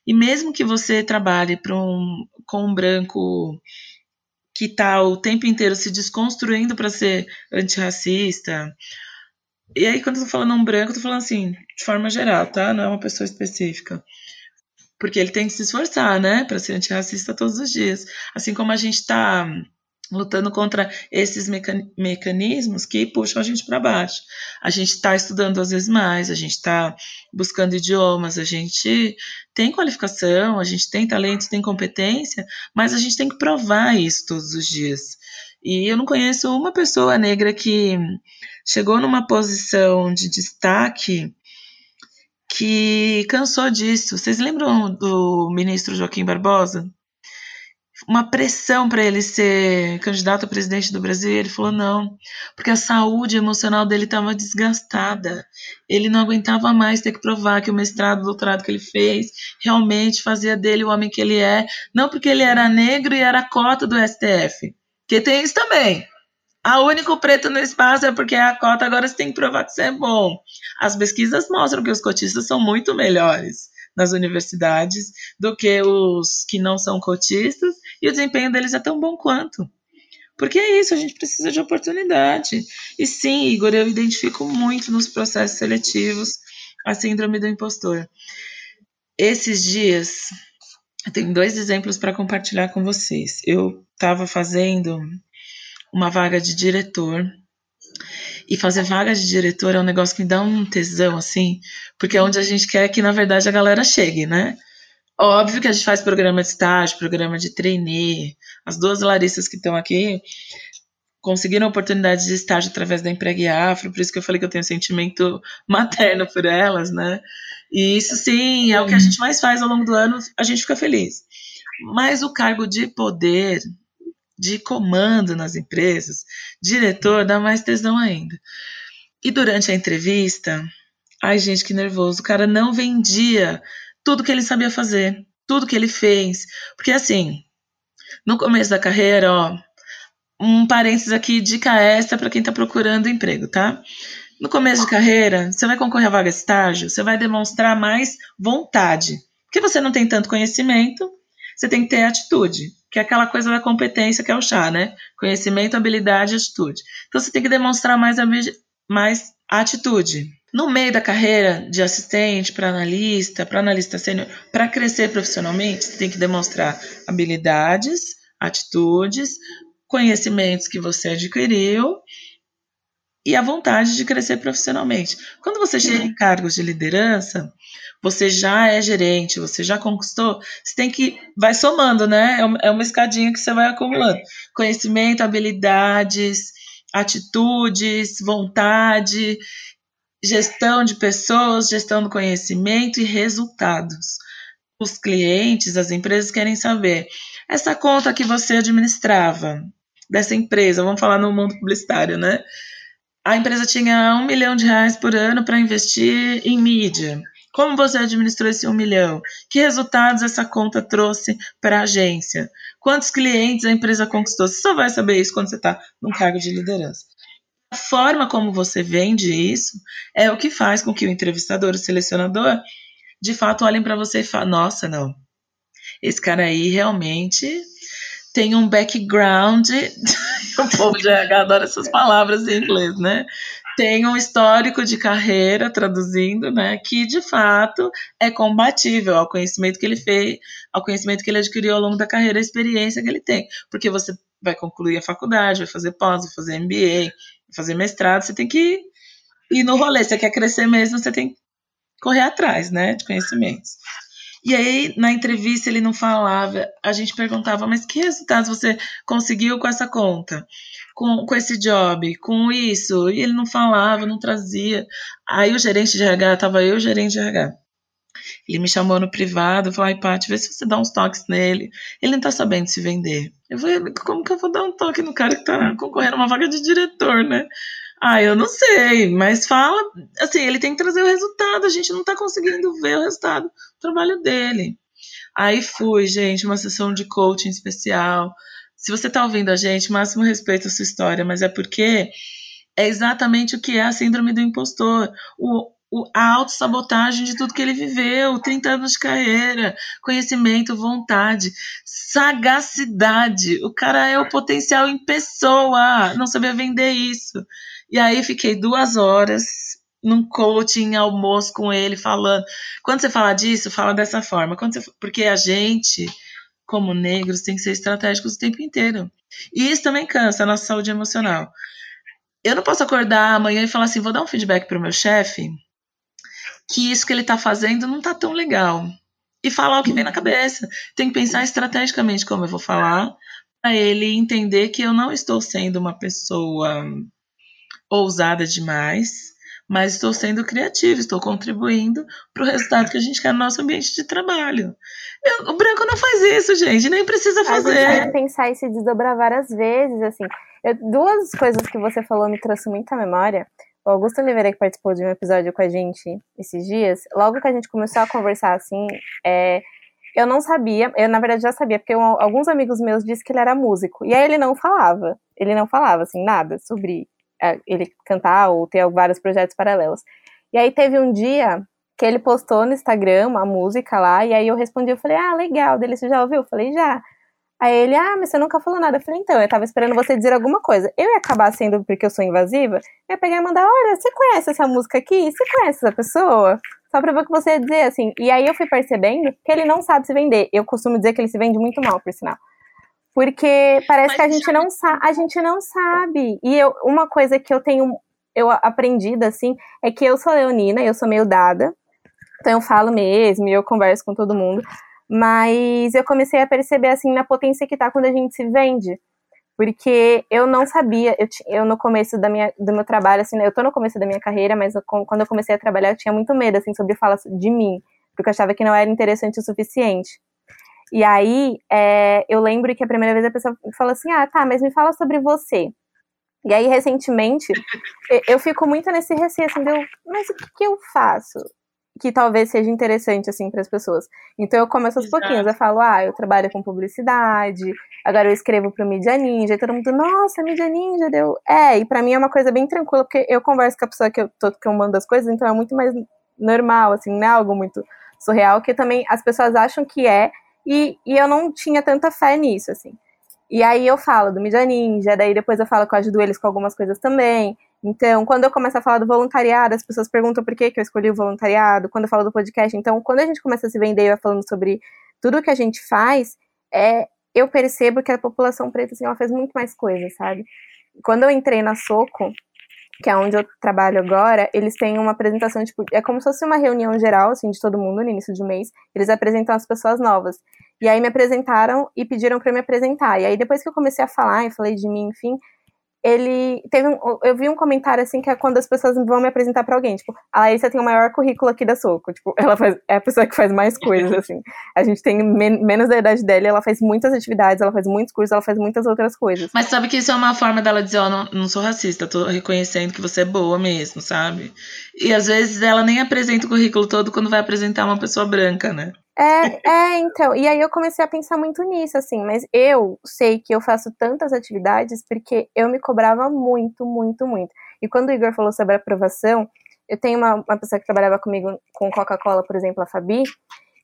E mesmo que você trabalhe um, com um branco que está o tempo inteiro se desconstruindo para ser antirracista, e aí quando eu tô falando um branco, eu tô falando assim, de forma geral, tá? Não é uma pessoa específica. Porque ele tem que se esforçar, né, para ser antirracista todos os dias. Assim como a gente está lutando contra esses mecanismos que puxam a gente para baixo. A gente está estudando às vezes mais, a gente está buscando idiomas, a gente tem qualificação, a gente tem talento, tem competência, mas a gente tem que provar isso todos os dias. E eu não conheço uma pessoa negra que chegou numa posição de destaque que cansou disso. Vocês lembram do ministro Joaquim Barbosa? Uma pressão para ele ser candidato a presidente do Brasil, e ele falou não, porque a saúde emocional dele estava desgastada. Ele não aguentava mais ter que provar que o mestrado, o doutorado que ele fez realmente fazia dele o homem que ele é, não porque ele era negro e era cota do STF. Que tem isso também. A único preto no espaço é porque é a cota, agora você tem que provar que você é bom. As pesquisas mostram que os cotistas são muito melhores nas universidades do que os que não são cotistas e o desempenho deles é tão bom quanto. Porque é isso, a gente precisa de oportunidade. E sim, Igor, eu identifico muito nos processos seletivos a síndrome do impostor. Esses dias, eu tenho dois exemplos para compartilhar com vocês. Eu estava fazendo uma vaga de diretor e fazer vaga de diretor é um negócio que me dá um tesão, assim, porque é onde a gente quer que, na verdade, a galera chegue, né? Óbvio que a gente faz programa de estágio, programa de trainee. As duas Larissas que estão aqui conseguiram oportunidade de estágio através da Empregue Afro, por isso que eu falei que eu tenho um sentimento materno por elas, né? E isso sim é o que a gente mais faz ao longo do ano, a gente fica feliz. Mas o cargo de poder de comando nas empresas, diretor dá mais tesão ainda. E durante a entrevista, ai gente, que nervoso, o cara não vendia tudo que ele sabia fazer, tudo que ele fez. Porque assim, no começo da carreira, ó, um parênteses aqui, dica extra para quem está procurando emprego, tá? No começo de carreira, você vai concorrer a vaga de estágio, você vai demonstrar mais vontade. Porque você não tem tanto conhecimento, você tem que ter atitude, que é aquela coisa da competência que é o chá, né? Conhecimento, habilidade atitude. Então você tem que demonstrar mais, mais atitude. No meio da carreira de assistente para analista, para analista sênior, para crescer profissionalmente, você tem que demonstrar habilidades, atitudes, conhecimentos que você adquiriu e a vontade de crescer profissionalmente. Quando você chega em cargos de liderança, você já é gerente, você já conquistou, você tem que vai somando, né? É uma é escadinha que você vai acumulando. Conhecimento, habilidades, atitudes, vontade, gestão de pessoas, gestão do conhecimento e resultados. Os clientes, as empresas querem saber essa conta que você administrava dessa empresa, vamos falar no mundo publicitário, né? a empresa tinha um milhão de reais por ano para investir em mídia. Como você administrou esse um milhão? Que resultados essa conta trouxe para a agência? Quantos clientes a empresa conquistou? Você só vai saber isso quando você está num cargo de liderança. A forma como você vende isso é o que faz com que o entrevistador, o selecionador, de fato olhem para você e falem: nossa, não, esse cara aí realmente tem um background, o povo de RH adora essas palavras em inglês, né? Tem um histórico de carreira, traduzindo, né? Que de fato é compatível ao conhecimento que ele fez, ao conhecimento que ele adquiriu ao longo da carreira, a experiência que ele tem. Porque você vai concluir a faculdade, vai fazer pós, vai fazer MBA, vai fazer mestrado, você tem que ir no rolê. Você quer crescer mesmo, você tem que correr atrás, né? De conhecimentos. E aí, na entrevista, ele não falava. A gente perguntava, mas que resultados você conseguiu com essa conta? Com, com esse job? Com isso? E ele não falava, não trazia. Aí o gerente de RH, tava eu, o gerente de RH. Ele me chamou no privado, falou, ai, Paty, vê se você dá uns toques nele. Ele não tá sabendo se vender. Eu falei, como que eu vou dar um toque no cara que tá concorrendo a uma vaga de diretor, né? Ah, eu não sei, mas fala, assim, ele tem que trazer o resultado, a gente não tá conseguindo ver o resultado do trabalho dele. Aí fui, gente, uma sessão de coaching especial. Se você tá ouvindo a gente, máximo respeito à sua história, mas é porque é exatamente o que é a síndrome do impostor. O, o, a autossabotagem de tudo que ele viveu, 30 anos de carreira, conhecimento, vontade, sagacidade. O cara é o potencial em pessoa, não sabia vender isso. E aí fiquei duas horas num coaching, almoço com ele, falando. Quando você fala disso, fala dessa forma. Quando você, porque a gente, como negros, tem que ser estratégicos o tempo inteiro. E isso também cansa a nossa saúde emocional. Eu não posso acordar amanhã e falar assim, vou dar um feedback para o meu chefe que isso que ele está fazendo não está tão legal. E falar o que vem na cabeça. Tem que pensar estrategicamente como eu vou falar, para ele entender que eu não estou sendo uma pessoa ousada demais, mas estou sendo criativa, estou contribuindo para o resultado que a gente quer no nosso ambiente de trabalho. Eu, o branco não faz isso, gente, nem precisa fazer. A gente pensar e se desdobrar várias vezes, assim. Eu, duas coisas que você falou me trouxe muita memória. O Augusto Oliveira, que participou de um episódio com a gente esses dias, logo que a gente começou a conversar assim, é, eu não sabia, eu na verdade já sabia, porque eu, alguns amigos meus disseram que ele era músico, e aí ele não falava, ele não falava, assim, nada sobre ele cantar ou ter vários projetos paralelos. E aí teve um dia que ele postou no Instagram uma música lá, e aí eu respondi, eu falei, ah, legal, dele, você já ouviu? Eu falei, já. Aí ele, ah, mas você nunca falou nada. Eu falei, então, eu tava esperando você dizer alguma coisa. Eu ia acabar sendo, porque eu sou invasiva, eu ia pegar e mandar, olha, você conhece essa música aqui? Você conhece essa pessoa? Só pra ver o que você ia dizer, assim. E aí eu fui percebendo que ele não sabe se vender. Eu costumo dizer que ele se vende muito mal, por sinal. Porque parece Mas que a gente não sabe, a gente não sabe. E eu, uma coisa que eu tenho eu aprendido assim é que eu sou leonina, eu sou meio dada. Então eu falo mesmo, eu converso com todo mundo, mas eu comecei a perceber assim na potência que tá quando a gente se vende. Porque eu não sabia, eu, eu no começo da minha, do meu trabalho, assim, eu tô no começo da minha carreira, mas eu, quando eu comecei a trabalhar, eu tinha muito medo, assim, sobre falar de mim, porque eu achava que não era interessante o suficiente. E aí, é, eu lembro que a primeira vez a pessoa falou assim: ah, tá, mas me fala sobre você. E aí, recentemente, eu fico muito nesse receio, assim, deu, mas o que eu faço? Que talvez seja interessante, assim, para as pessoas. Então, eu começo aos Exato. pouquinhos. Eu falo, ah, eu trabalho com publicidade, agora eu escrevo pro Media Ninja. E todo mundo, nossa, Media Ninja, deu. É, e para mim é uma coisa bem tranquila, porque eu converso com a pessoa que eu, que eu mando as coisas, então é muito mais normal, assim, não é algo muito surreal, que também as pessoas acham que é, e, e eu não tinha tanta fé nisso, assim. E aí eu falo do Mídia Ninja, daí depois eu falo que eu ajudo eles com algumas coisas também. Então, quando eu começo a falar do voluntariado, as pessoas perguntam por que, que eu escolhi o voluntariado, quando eu falo do podcast. Então, quando a gente começa a se vender, eu falando sobre tudo que a gente faz, é, eu percebo que a população preta, assim, ela faz muito mais coisas, sabe? Quando eu entrei na Soco, que é onde eu trabalho agora, eles têm uma apresentação, tipo, é como se fosse uma reunião geral, assim, de todo mundo no início de mês. Eles apresentam as pessoas novas. E aí me apresentaram e pediram para me apresentar. E aí depois que eu comecei a falar, eu falei de mim, enfim, ele teve um, eu vi um comentário assim que é quando as pessoas vão me apresentar para alguém, tipo, a Laísa tem o maior currículo aqui da Soco, tipo, ela faz, é a pessoa que faz mais coisas assim. A gente tem men menos da idade dela, ela faz muitas atividades, ela faz muitos cursos, ela faz muitas outras coisas. Mas sabe que isso é uma forma dela dizer, ó, oh, não, não sou racista, tô reconhecendo que você é boa mesmo, sabe? E às vezes ela nem apresenta o currículo todo quando vai apresentar uma pessoa branca, né? É, é, então. E aí eu comecei a pensar muito nisso, assim. Mas eu sei que eu faço tantas atividades porque eu me cobrava muito, muito, muito. E quando o Igor falou sobre aprovação, eu tenho uma, uma pessoa que trabalhava comigo com Coca-Cola, por exemplo, a Fabi.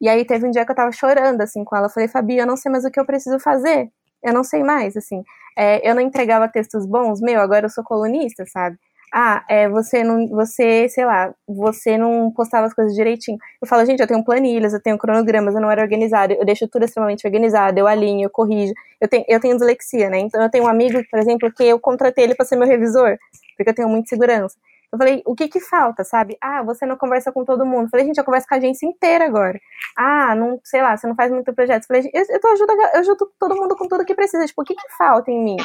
E aí teve um dia que eu tava chorando, assim, com ela. Eu falei, Fabi, eu não sei mais o que eu preciso fazer. Eu não sei mais, assim. É, eu não entregava textos bons, meu, agora eu sou colunista, sabe? Ah, é, você não, você, sei lá, você não postava as coisas direitinho. Eu falo, gente, eu tenho planilhas, eu tenho cronogramas, eu não era organizada, eu deixo tudo extremamente organizado, eu alinho, eu corrijo. Eu tenho, eu tenho dislexia, né? Então eu tenho um amigo, por exemplo, que eu contratei ele para ser meu revisor, porque eu tenho muita segurança. Eu falei, o que que falta, sabe? Ah, você não conversa com todo mundo. Eu falei, gente, eu converso com a agência inteira agora. Ah, não, sei lá, você não faz muito projeto. Eu falei, eu, eu, tô ajuda, eu ajudo todo mundo com tudo que precisa. Tipo, o que que falta em mim?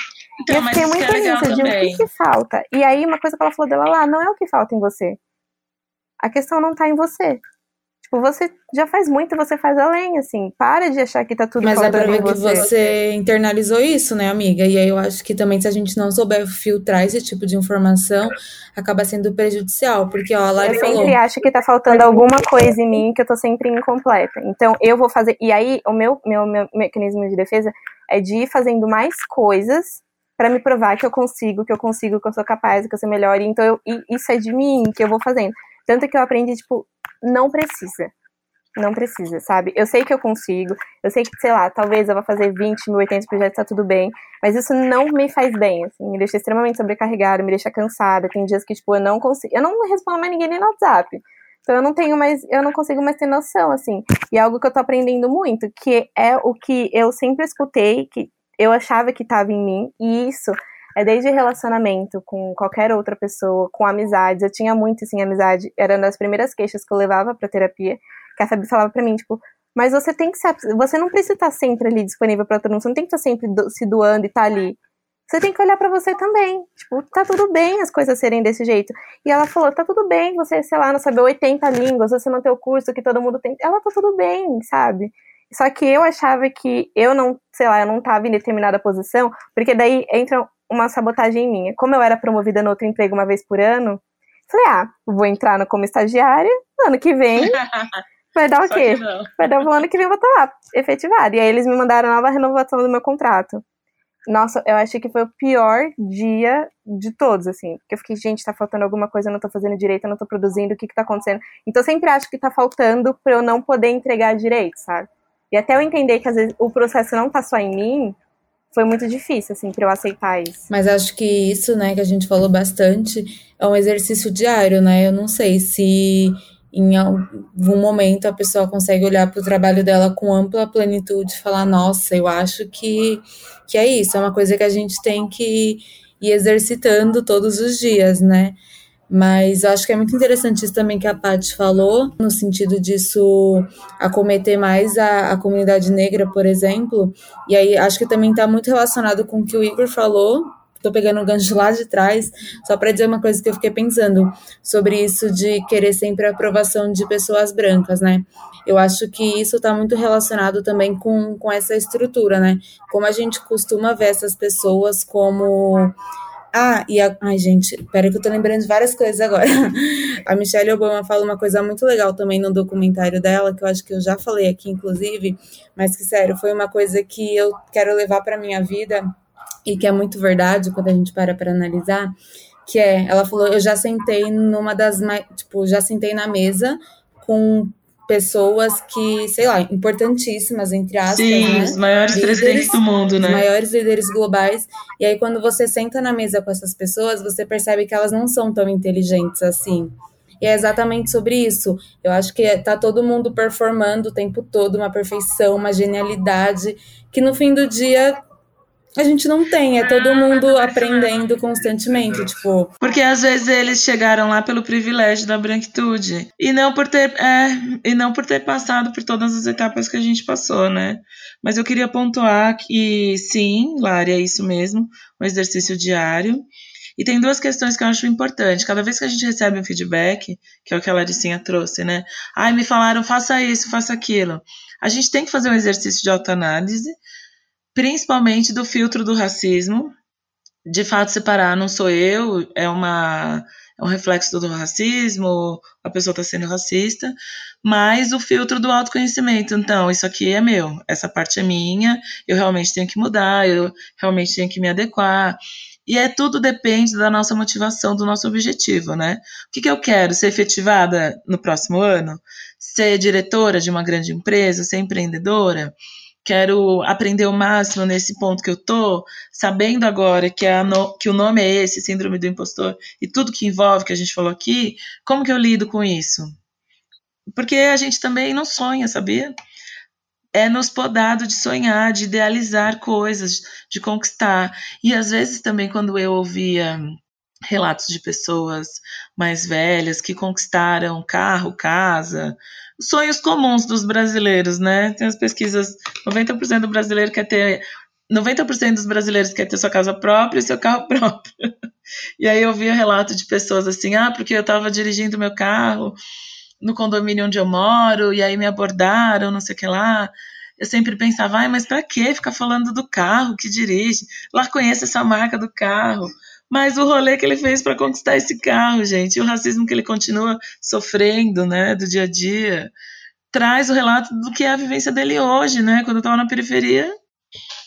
Então, e eu fiquei muito nisso, de o que que falta. E aí, uma coisa que ela falou dela lá, não é o que falta em você. A questão não tá em você. Tipo, você já faz muito e você faz além, assim. Para de achar que tá tudo Mas é pra ver que você internalizou isso, né, amiga? E aí eu acho que também se a gente não souber filtrar esse tipo de informação, acaba sendo prejudicial. Porque, ó, a Lari Eu falou... sempre acho que tá faltando alguma coisa em mim que eu tô sempre incompleta. Então, eu vou fazer... E aí, o meu, meu, meu mecanismo de defesa é de ir fazendo mais coisas para me provar que eu consigo, que eu consigo, que eu sou capaz, que eu sou melhor. Então, eu, isso é de mim, que eu vou fazendo. Tanto que eu aprendi, tipo, não precisa. Não precisa, sabe? Eu sei que eu consigo, eu sei que, sei lá, talvez eu vá fazer 20 mil, 80 projetos, tá tudo bem, mas isso não me faz bem, assim, me deixa extremamente sobrecarregada, me deixa cansada. Tem dias que, tipo, eu não consigo, eu não respondo mais ninguém nem no WhatsApp. Então eu não tenho mais, eu não consigo mais ter noção, assim. E é algo que eu tô aprendendo muito, que é o que eu sempre escutei, que eu achava que estava em mim, e isso é desde relacionamento com qualquer outra pessoa, com amizades. Eu tinha muito, assim, amizade. Era uma das primeiras queixas que eu levava pra terapia. Que a Fabi falava pra mim, tipo, mas você tem que ser, você não precisa estar sempre ali disponível para todo mundo, você não tem que estar sempre do, se doando e estar tá ali. Você tem que olhar para você também. Tipo, tá tudo bem as coisas serem desse jeito. E ela falou: tá tudo bem você, sei lá, não saber 80 línguas, você não ter o curso que todo mundo tem. Ela tá tudo bem, sabe? Só que eu achava que eu não, sei lá, eu não tava em determinada posição, porque daí entra uma sabotagem minha. Como eu era promovida no outro emprego uma vez por ano, falei, ah, vou entrar no, como estagiária, ano que vem vai dar o quê? Vai dar o ano que vem eu vou estar lá, efetivada. E aí eles me mandaram a nova renovação do meu contrato. Nossa, eu achei que foi o pior dia de todos, assim. Porque eu fiquei, gente, tá faltando alguma coisa, eu não tô fazendo direito, eu não tô produzindo, o que que tá acontecendo? Então eu sempre acho que tá faltando pra eu não poder entregar direito, sabe? E até eu entender que às vezes o processo não tá só em mim, foi muito difícil, assim, para eu aceitar isso. Mas acho que isso, né, que a gente falou bastante, é um exercício diário, né? Eu não sei se em algum momento a pessoa consegue olhar para o trabalho dela com ampla plenitude e falar: nossa, eu acho que, que é isso, é uma coisa que a gente tem que ir exercitando todos os dias, né? Mas acho que é muito interessante isso também que a Paty falou, no sentido disso acometer mais a, a comunidade negra, por exemplo. E aí acho que também está muito relacionado com o que o Igor falou, tô pegando um gancho lá de trás, só para dizer uma coisa que eu fiquei pensando sobre isso de querer sempre a aprovação de pessoas brancas, né? Eu acho que isso está muito relacionado também com, com essa estrutura, né? Como a gente costuma ver essas pessoas como ah, e a. Ai, gente, peraí que eu tô lembrando de várias coisas agora. A Michelle Obama fala uma coisa muito legal também no documentário dela, que eu acho que eu já falei aqui, inclusive, mas que, sério, foi uma coisa que eu quero levar pra minha vida e que é muito verdade quando a gente para para analisar, que é, ela falou, eu já sentei numa das mais, tipo, já sentei na mesa com pessoas que, sei lá, importantíssimas, entre aspas. Sim, né? os maiores líderes, presidentes do mundo, né? Os maiores líderes globais. E aí, quando você senta na mesa com essas pessoas, você percebe que elas não são tão inteligentes assim. E é exatamente sobre isso. Eu acho que tá todo mundo performando o tempo todo uma perfeição, uma genialidade, que no fim do dia a gente não tem, é todo mundo aprendendo constantemente, tipo. Porque às vezes eles chegaram lá pelo privilégio da branquitude e não por ter é, e não por ter passado por todas as etapas que a gente passou, né? Mas eu queria pontuar que sim, Lari, é isso mesmo, um exercício diário. E tem duas questões que eu acho importantes. Cada vez que a gente recebe um feedback, que é o que a Laricinha trouxe, né? Ai, me falaram, faça isso, faça aquilo. A gente tem que fazer um exercício de autoanálise principalmente do filtro do racismo. De fato, separar não sou eu, é uma é um reflexo do racismo, a pessoa está sendo racista, mas o filtro do autoconhecimento. Então, isso aqui é meu, essa parte é minha, eu realmente tenho que mudar, eu realmente tenho que me adequar. E é tudo depende da nossa motivação, do nosso objetivo, né? O que, que eu quero? Ser efetivada no próximo ano? Ser diretora de uma grande empresa? Ser empreendedora? Quero aprender o máximo nesse ponto que eu tô, sabendo agora que, no, que o nome é esse, síndrome do impostor, e tudo que envolve, que a gente falou aqui, como que eu lido com isso? Porque a gente também não sonha, sabia? É nos podado de sonhar, de idealizar coisas, de conquistar. E às vezes também, quando eu ouvia relatos de pessoas mais velhas que conquistaram carro, casa, sonhos comuns dos brasileiros, né? Tem as pesquisas, 90% do brasileiro quer ter 90% dos brasileiros quer ter sua casa própria e seu carro próprio. E aí eu via relato de pessoas assim: "Ah, porque eu estava dirigindo meu carro no condomínio onde eu moro e aí me abordaram, não sei o que lá". Eu sempre pensava: "Ai, mas para que ficar falando do carro que dirige? Lá conhece essa marca do carro". Mas o rolê que ele fez para conquistar esse carro, gente, e o racismo que ele continua sofrendo, né, do dia a dia, traz o relato do que é a vivência dele hoje, né? Quando eu estava na periferia,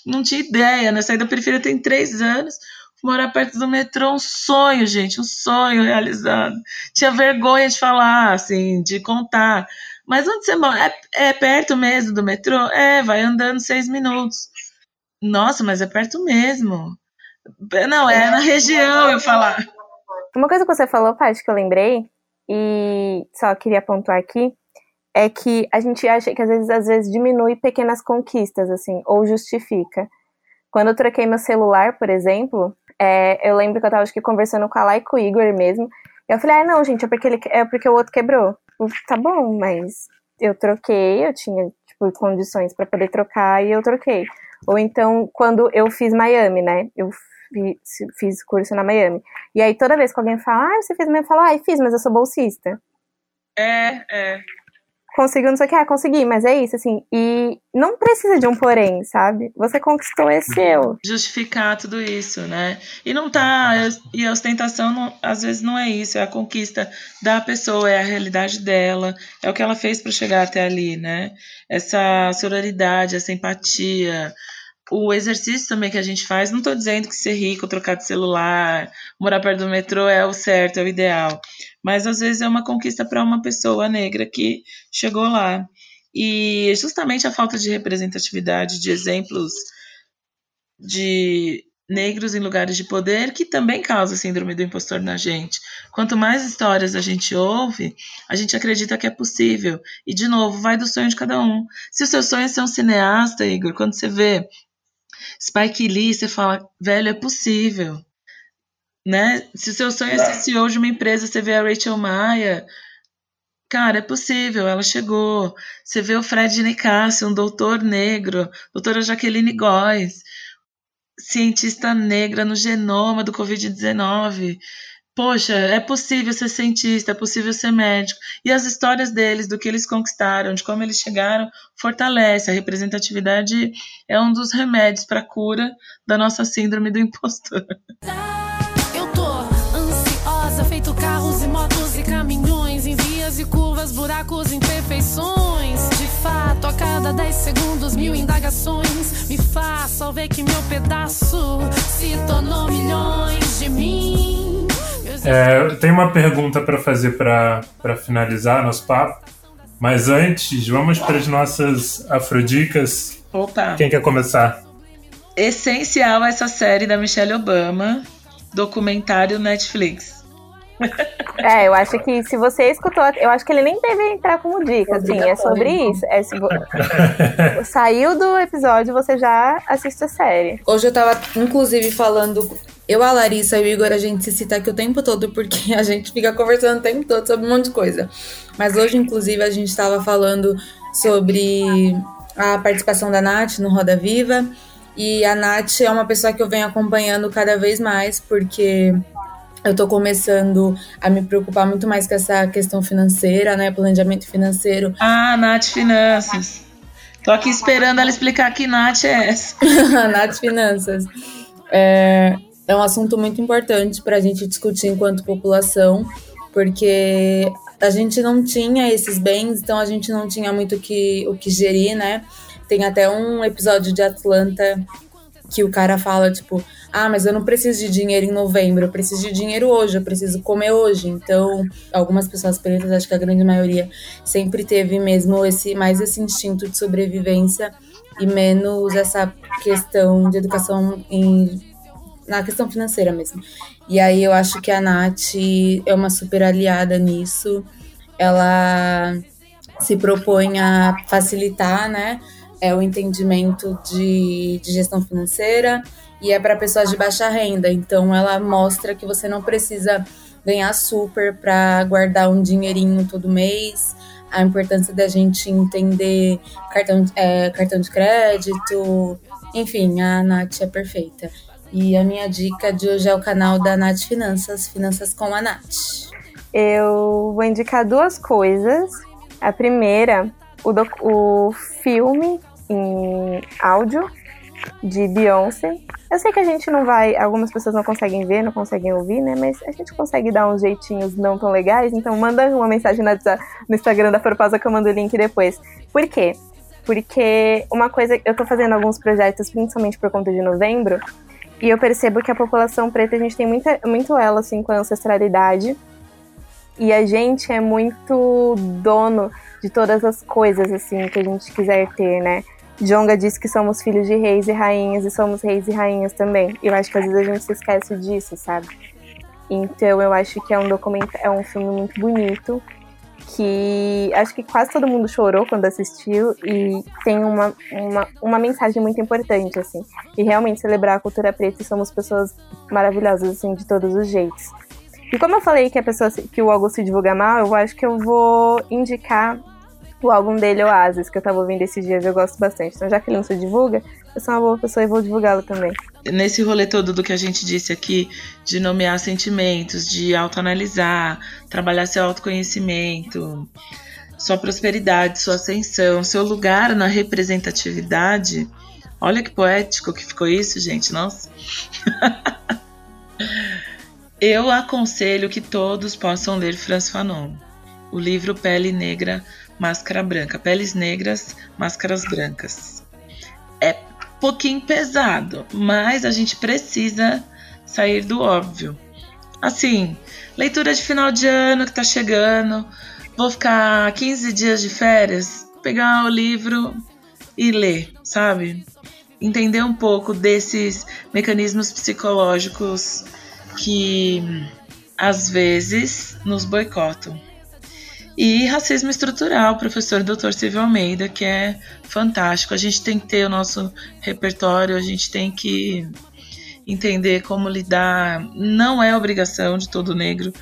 não tinha ideia, né? Saí da periferia tem três anos, morar perto do metrô, um sonho, gente, um sonho realizado. Tinha vergonha de falar, assim, de contar. Mas onde você mora? É, é perto mesmo do metrô? É, vai andando seis minutos. Nossa, mas é perto mesmo. Não, é na região eu falar. Uma coisa que você falou, Paty, que eu lembrei, e só queria pontuar aqui, é que a gente acha que às vezes, às vezes diminui pequenas conquistas, assim, ou justifica. Quando eu troquei meu celular, por exemplo, é, eu lembro que eu tava acho que, conversando com a Lai e com o Igor mesmo. Eu falei, ah, não, gente, é porque, ele, é porque o outro quebrou. Tá bom, mas eu troquei, eu tinha, tipo, condições para poder trocar e eu troquei. Ou então, quando eu fiz Miami, né? Eu fiz curso na Miami. E aí toda vez que alguém fala, ah, você fez Miami, eu falo, ah, fiz, mas eu sou bolsista. É, é. Conseguiu, não sei o que, ah, consegui, mas é isso, assim. E não precisa de um porém, sabe? Você conquistou, é seu. Justificar tudo isso, né? E não tá. E a ostentação, não, às vezes, não é isso, é a conquista da pessoa, é a realidade dela, é o que ela fez para chegar até ali, né? Essa sororidade, essa empatia, o exercício também que a gente faz, não estou dizendo que ser rico, trocar de celular, morar perto do metrô é o certo, é o ideal. Mas às vezes é uma conquista para uma pessoa negra que chegou lá. E justamente a falta de representatividade, de exemplos de negros em lugares de poder, que também causa síndrome do impostor na gente. Quanto mais histórias a gente ouve, a gente acredita que é possível. E, de novo, vai do sonho de cada um. Se o seu sonho é ser um cineasta, Igor, quando você vê Spike Lee, você fala, velho, é possível. Né? Se o seu sonho é ser CEO de uma empresa, você vê a Rachel Maia, cara, é possível, ela chegou. Você vê o Fred Nicásio, um doutor negro, doutora Jaqueline Góes. cientista negra no genoma do Covid-19. Poxa, é possível ser cientista, é possível ser médico. E as histórias deles, do que eles conquistaram, de como eles chegaram, fortalece. A representatividade é um dos remédios para a cura da nossa síndrome do impostor. Eu tô ansiosa, feito carros e motos e caminhões, em vias e curvas, buracos, imperfeições. De fato, a cada 10 segundos, mil indagações me façam ver que meu pedaço se tornou milhões de mim. É, eu tenho uma pergunta para fazer para finalizar nosso papo. Mas antes, vamos para as nossas afrodicas. Opa! Quem quer começar? Essencial essa série da Michelle Obama, documentário Netflix. É, eu acho que se você escutou, eu acho que ele nem deve entrar como dica, assim, é sobre isso. É, saiu do episódio, você já assiste a série. Hoje eu tava, inclusive, falando eu, a Larissa e o Igor, a gente se cita aqui o tempo todo porque a gente fica conversando o tempo todo sobre um monte de coisa. Mas hoje, inclusive, a gente estava falando sobre a participação da Nath no Roda Viva. E a Nath é uma pessoa que eu venho acompanhando cada vez mais porque eu tô começando a me preocupar muito mais com essa questão financeira, né? Planejamento financeiro. Ah, Nath Finanças. Tô aqui esperando ela explicar que Nath é essa. Nath Finanças. É, é um assunto muito importante para a gente discutir enquanto população, porque a gente não tinha esses bens, então a gente não tinha muito que, o que gerir, né? Tem até um episódio de Atlanta que o cara fala, tipo, ah, mas eu não preciso de dinheiro em novembro, eu preciso de dinheiro hoje, eu preciso comer hoje. Então, algumas pessoas pretas, acho que a grande maioria, sempre teve mesmo esse mais esse instinto de sobrevivência e menos essa questão de educação em na questão financeira mesmo. E aí eu acho que a Nath é uma super aliada nisso. Ela se propõe a facilitar, né, é o entendimento de, de gestão financeira e é para pessoas de baixa renda. Então ela mostra que você não precisa ganhar super para guardar um dinheirinho todo mês. A importância da gente entender cartão, é, cartão de crédito. Enfim, a Nath é perfeita. E a minha dica de hoje é o canal da Nath Finanças, Finanças com a Nath. Eu vou indicar duas coisas. A primeira, o, o filme em áudio de Beyoncé. Eu sei que a gente não vai, algumas pessoas não conseguem ver, não conseguem ouvir, né? Mas a gente consegue dar uns jeitinhos não tão legais, então manda uma mensagem no Instagram da Forposa que eu mando o link depois. Por quê? Porque uma coisa, eu tô fazendo alguns projetos, principalmente por conta de novembro, e eu percebo que a população preta, a gente tem muita, muito ela, assim, com a ancestralidade. E a gente é muito dono de todas as coisas, assim, que a gente quiser ter, né? Jonga disse que somos filhos de reis e rainhas e somos reis e rainhas também. Eu acho que às vezes a gente se esquece disso, sabe? Então eu acho que é um documento, é um filme muito bonito que acho que quase todo mundo chorou quando assistiu e tem uma, uma, uma mensagem muito importante, assim. E realmente celebrar a cultura preta e somos pessoas maravilhosas, assim, de todos os jeitos. E como eu falei que a pessoa que o álbum se divulga mal, eu acho que eu vou indicar o álbum dele, Oasis, que eu tava ouvindo esses dias, eu gosto bastante. Então, já que ele não se divulga, eu sou uma boa pessoa e vou divulgá-lo também. Nesse rolê todo do que a gente disse aqui, de nomear sentimentos, de autoanalisar, trabalhar seu autoconhecimento, sua prosperidade, sua ascensão, seu lugar na representatividade. Olha que poético que ficou isso, gente, nossa. eu aconselho que todos possam ler Franz Fanon, o livro Pele Negra máscara branca. Peles negras, máscaras brancas. É pouquinho pesado, mas a gente precisa sair do óbvio. Assim, leitura de final de ano que tá chegando. Vou ficar 15 dias de férias, pegar o livro e ler, sabe? Entender um pouco desses mecanismos psicológicos que às vezes nos boicotam. E racismo estrutural, professor Dr. Silvio Almeida, que é fantástico. A gente tem que ter o nosso repertório, a gente tem que entender como lidar. Não é obrigação de todo negro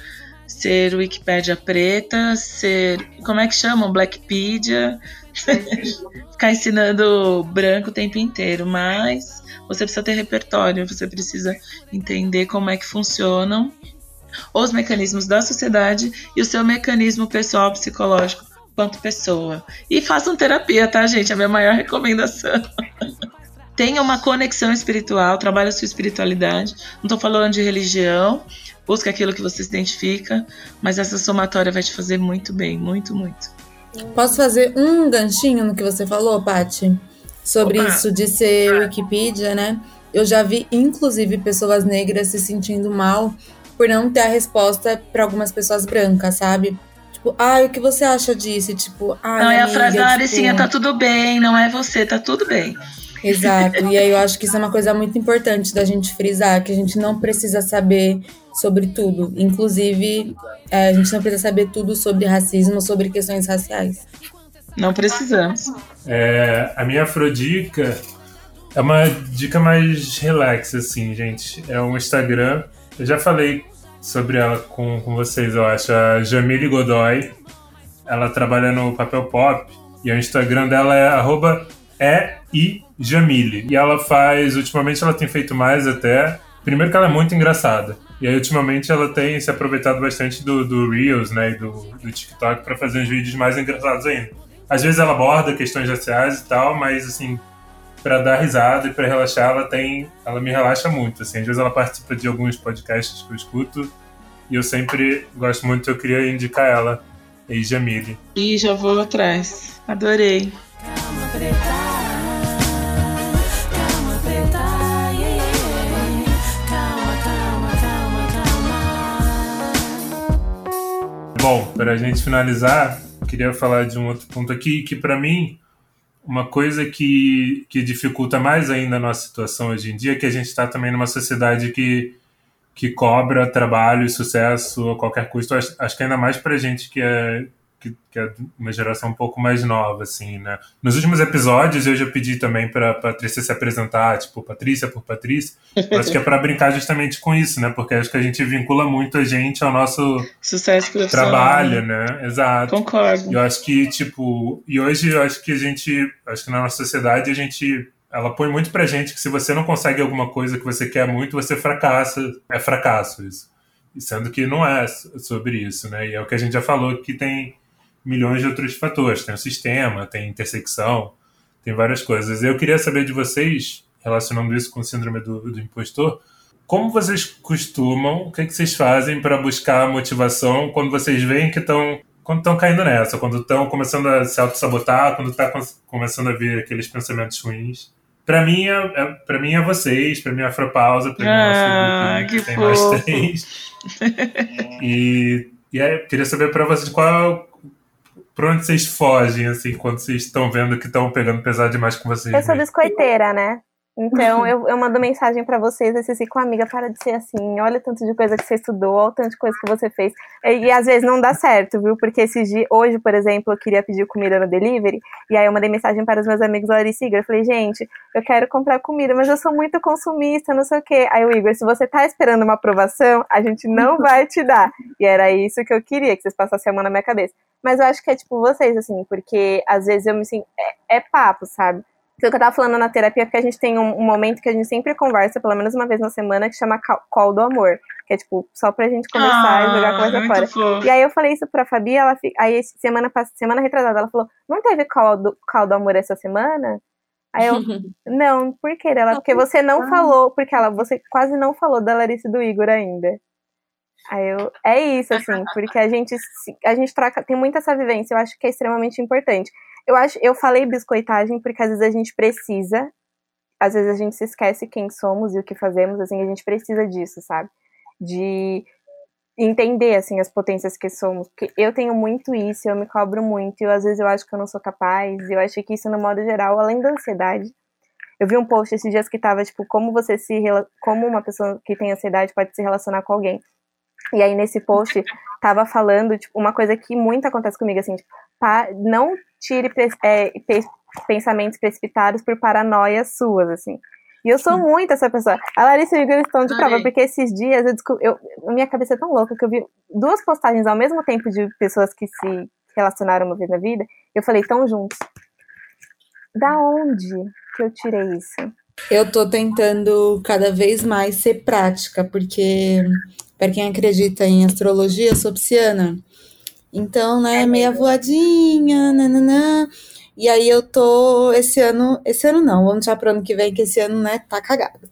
ser Wikipédia preta, ser. Como é que chamam? Blackpedia. Ficar ensinando branco o tempo inteiro, mas você precisa ter repertório, você precisa entender como é que funcionam os mecanismos da sociedade e o seu mecanismo pessoal psicológico quanto pessoa. E façam terapia, tá, gente? É a minha maior recomendação. Tenha uma conexão espiritual, trabalhe a sua espiritualidade. Não estou falando de religião, busca aquilo que você se identifica, mas essa somatória vai te fazer muito bem, muito, muito. Posso fazer um ganchinho no que você falou, Paty? Sobre Opa. isso de ser Wikipedia, né? Eu já vi, inclusive, pessoas negras se sentindo mal por não ter a resposta para algumas pessoas brancas, sabe? Tipo, ah, o que você acha disso? Tipo, ah, Não, é a frase da Aricinha, tipo... tá tudo bem, não é você, tá tudo bem. Exato. E aí eu acho que isso é uma coisa muito importante da gente frisar, que a gente não precisa saber sobre tudo. Inclusive, é, a gente não precisa saber tudo sobre racismo, sobre questões raciais. Não precisamos. É, a minha afrodica é uma dica mais relax, assim, gente. É um Instagram. Eu já falei sobre ela com, com vocês, eu acho. A Jamile Godoy. Ela trabalha no Papel Pop. E o Instagram dela é arroba é e ela faz, ultimamente ela tem feito mais até. Primeiro que ela é muito engraçada. E aí, ultimamente, ela tem se aproveitado bastante do, do Reels, né, e do, do TikTok para fazer uns vídeos mais engraçados ainda. Às vezes ela aborda questões raciais e tal, mas, assim, para dar risada e para relaxar, ela tem, ela me relaxa muito, assim. Às vezes ela participa de alguns podcasts que eu escuto e eu sempre gosto muito, eu queria indicar ela, e Jamile. E já vou atrás. Adorei. Calma, preta. Bom, para a gente finalizar, queria falar de um outro ponto aqui que, para mim, uma coisa que, que dificulta mais ainda a nossa situação hoje em dia é que a gente está também numa sociedade que, que cobra trabalho e sucesso a qualquer custo. Acho, acho que ainda mais para gente que é, que, que, é uma geração um pouco mais nova, assim, né? Nos últimos episódios eu já pedi também para Patrícia se apresentar, tipo, Patrícia por Patrícia. Eu acho que é para brincar justamente com isso, né? Porque acho que a gente vincula muito a gente ao nosso sucesso trabalho, né? Exato. Concordo. Eu acho que, tipo, e hoje eu acho que a gente, acho que na nossa sociedade a gente ela põe muito pra gente que se você não consegue alguma coisa que você quer muito, você fracassa. É fracasso isso. Sendo que não é sobre isso, né? E é o que a gente já falou que tem milhões de outros fatores. Tem o sistema, tem intersecção, tem várias coisas. Eu queria saber de vocês, relacionando isso com o síndrome do, do impostor, como vocês costumam, o que, é que vocês fazem para buscar motivação quando vocês veem que estão quando estão caindo nessa, quando estão começando a se auto-sabotar, quando está começando a vir aqueles pensamentos ruins. Para mim, é, é, pra mim é vocês, para mim é a Afropausa, para ah, mim é que tem fofo. mais três. e, e é, queria saber para vocês qual, Pra onde vocês fogem, assim, quando vocês estão vendo que estão pegando pesado demais com vocês? Eu sou biscoiteira, né? Então eu, eu mando mensagem para vocês, assim, com amiga, para de ser assim, olha o tanto de coisa que você estudou, olha o tanto de coisa que você fez. E, e às vezes não dá certo, viu? Porque esses dias, hoje, por exemplo, eu queria pedir comida no delivery, e aí eu mandei mensagem para os meus amigos Larissa e Igor. Eu falei, gente, eu quero comprar comida, mas eu sou muito consumista, não sei o quê. Aí o Igor, se você tá esperando uma aprovação, a gente não vai te dar. E era isso que eu queria, que vocês passassem a mão na minha cabeça. Mas eu acho que é tipo vocês, assim, porque às vezes eu me sinto. É, é papo, sabe? Foi o que eu tava falando na terapia, porque a gente tem um, um, momento que a gente sempre conversa, pelo menos uma vez na semana, que chama Call do Amor. Que é tipo, só pra gente conversar ah, e jogar a conversa fora. Fofo. E aí eu falei isso pra Fabi, ela aí semana, semana retrasada, ela falou, não teve call do, call do amor essa semana? Aí eu, não, por que ela? Porque você não falou, porque ela, você quase não falou da Larissa e do Igor ainda. Aí eu, é isso, assim, porque a gente, a gente troca, tem muita essa vivência, eu acho que é extremamente importante. Eu acho, eu falei biscoitagem porque às vezes a gente precisa, às vezes a gente se esquece quem somos e o que fazemos, assim, a gente precisa disso, sabe? De entender, assim, as potências que somos, porque eu tenho muito isso, eu me cobro muito, e às vezes eu acho que eu não sou capaz, eu acho que isso, no modo geral, além da ansiedade, eu vi um post esses dias que tava, tipo, como você se, como uma pessoa que tem ansiedade pode se relacionar com alguém. E aí, nesse post, tava falando, tipo, uma coisa que muito acontece comigo, assim, tipo, não tire é, pensamentos precipitados por paranoias suas, assim. E eu sou muito essa pessoa. A Larissa e o Igor estão de prova, porque esses dias eu descobri. Eu, minha cabeça é tão louca que eu vi duas postagens ao mesmo tempo de pessoas que se relacionaram uma vez na vida. Eu falei, tão juntos. Da onde que eu tirei isso? Eu tô tentando cada vez mais ser prática, porque, para quem acredita em astrologia, eu sou pisciana. Então, né, é meia voadinha, nananã. E aí eu tô esse ano, esse ano não, vamos deixar pro ano que vem, que esse ano, né, tá cagado.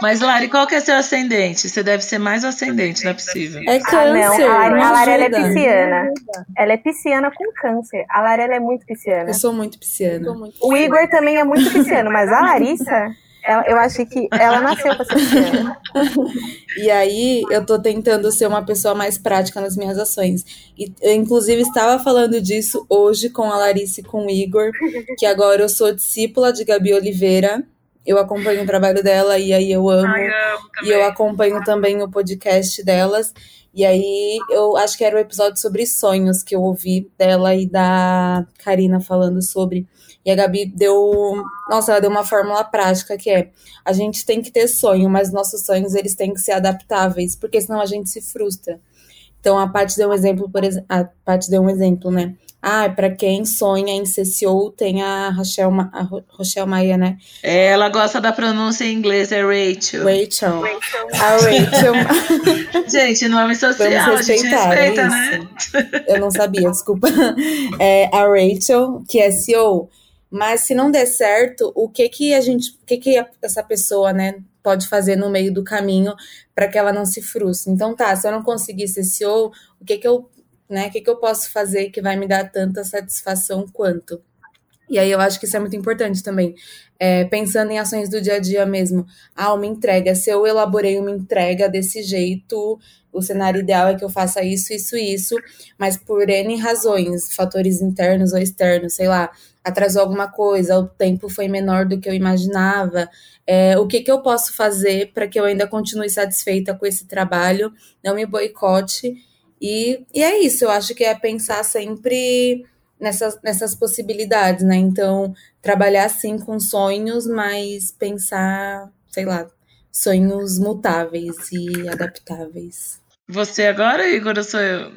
Mas, Lari, qual que é seu ascendente? Você deve ser mais ascendente, não é possível. É câncer. Ah, não, a Lari, a Lari ela é pisciana. Ela é pisciana com câncer. A Lari ela é muito pisciana. Eu sou muito pisciana. O Igor também é muito pisciano, mas a Larissa eu acho que ela nasceu para ser. E aí, eu tô tentando ser uma pessoa mais prática nas minhas ações. E eu, inclusive, estava falando disso hoje com a Larissa e com o Igor, que agora eu sou discípula de Gabi Oliveira. Eu acompanho o trabalho dela e aí eu amo. Ai, eu e eu acompanho também o podcast delas. E aí, eu acho que era o episódio sobre sonhos que eu ouvi dela e da Karina falando sobre. E a Gabi deu, nossa, ela deu uma fórmula prática que é: a gente tem que ter sonho, mas nossos sonhos eles têm que ser adaptáveis, porque senão a gente se frustra. Então a Paty deu um exemplo, por exemplo, a Paty deu um exemplo, né? Ah, para quem sonha em ser CEO, tem a Rochelle, a Rochelle Maia, né? É, ela gosta da pronúncia em inglês, é Rachel. Rachel. Rachel. A Rachel. gente, nome social, Vamos respeitar, a gente respeita, é né? Eu não sabia, desculpa. É, a Rachel, que é CEO, mas se não der certo, o que que a gente, o que que essa pessoa, né, pode fazer no meio do caminho para que ela não se frustre? Então, tá, se eu não conseguir ser CEO, o que que eu, né, o que que eu posso fazer que vai me dar tanta satisfação quanto? E aí eu acho que isso é muito importante também. É, pensando em ações do dia a dia mesmo. Ah, uma entrega. Se eu elaborei uma entrega desse jeito, o cenário ideal é que eu faça isso, isso, isso, mas por N razões, fatores internos ou externos, sei lá, atrasou alguma coisa, o tempo foi menor do que eu imaginava. É, o que, que eu posso fazer para que eu ainda continue satisfeita com esse trabalho, não me boicote. E, e é isso, eu acho que é pensar sempre nessas, nessas possibilidades, né? Então, trabalhar sim com sonhos, mas pensar, sei lá, sonhos mutáveis e adaptáveis. Você agora, Igor, ou sou eu?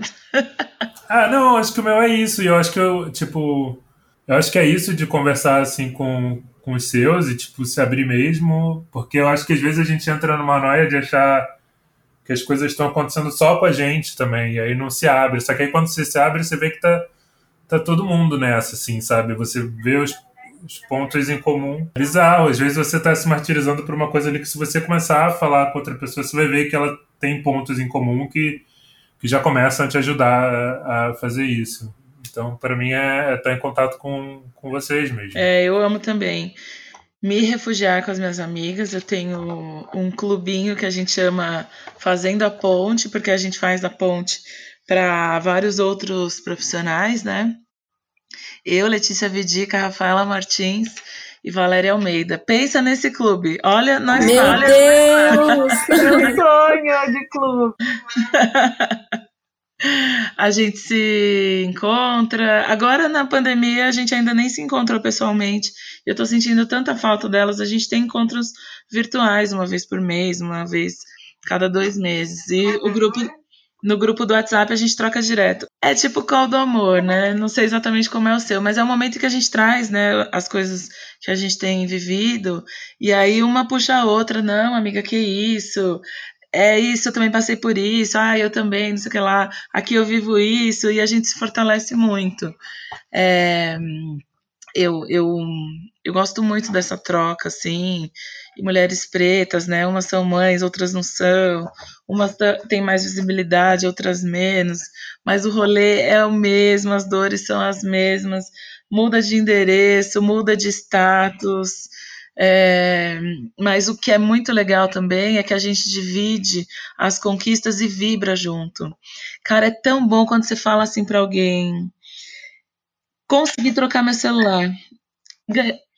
ah, não, acho que o meu é isso. E eu acho que eu, tipo, eu acho que é isso de conversar assim com, com os seus e tipo se abrir mesmo, porque eu acho que às vezes a gente entra numa noia de achar que as coisas estão acontecendo só com a gente também, e aí não se abre. Só que aí quando você se abre, você vê que tá, tá todo mundo nessa, assim, sabe? Você vê os, os pontos em comum. Bizarro, às vezes você tá se martirizando por uma coisa ali que se você começar a falar com outra pessoa, você vai ver que ela tem pontos em comum que, que já começam a te ajudar a, a fazer isso. Então, para mim, é estar é tá em contato com, com vocês mesmo. É, eu amo também me refugiar com as minhas amigas. Eu tenho um clubinho que a gente chama Fazendo a Ponte, porque a gente faz a ponte para vários outros profissionais, né? Eu, Letícia Vidica, Rafaela Martins e Valéria Almeida. Pensa nesse clube. Olha, nós Meu olha, Deus! Meu sonho de clube. a gente se encontra. Agora na pandemia a gente ainda nem se encontrou pessoalmente. Eu tô sentindo tanta falta delas. A gente tem encontros virtuais uma vez por mês, uma vez cada dois meses. E o grupo no grupo do WhatsApp a gente troca direto. É tipo call do amor, né? Não sei exatamente como é o seu, mas é o momento que a gente traz, né, as coisas que a gente tem vivido, e aí uma puxa a outra, não, amiga, que isso? É isso, eu também passei por isso, ah, eu também, não sei o que lá, aqui eu vivo isso, e a gente se fortalece muito. É, eu, eu, eu gosto muito dessa troca, assim, e mulheres pretas, né, umas são mães, outras não são, umas têm mais visibilidade, outras menos, mas o rolê é o mesmo, as dores são as mesmas, muda de endereço, muda de status, é, mas o que é muito legal também é que a gente divide as conquistas e vibra junto. Cara, é tão bom quando você fala assim para alguém: consegui trocar meu celular.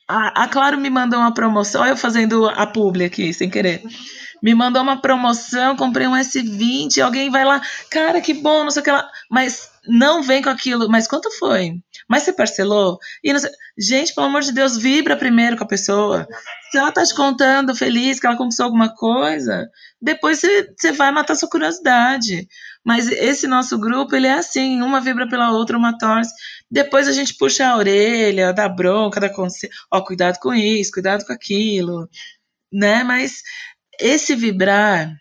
A, a Claro me mandou uma promoção, olha eu fazendo a publi aqui, sem querer. me mandou uma promoção, comprei um S20, alguém vai lá, cara, que bom, não sei o que lá. Mas não vem com aquilo. Mas quanto foi? Mas você parcelou? E. Gente, pelo amor de Deus, vibra primeiro com a pessoa. Se ela tá te contando feliz que ela conquistou alguma coisa, depois você, você vai matar sua curiosidade. Mas esse nosso grupo, ele é assim, uma vibra pela outra, uma torce. Depois a gente puxa a orelha, dá bronca, dá conselho. Ó, cuidado com isso, cuidado com aquilo. Né? Mas esse vibrar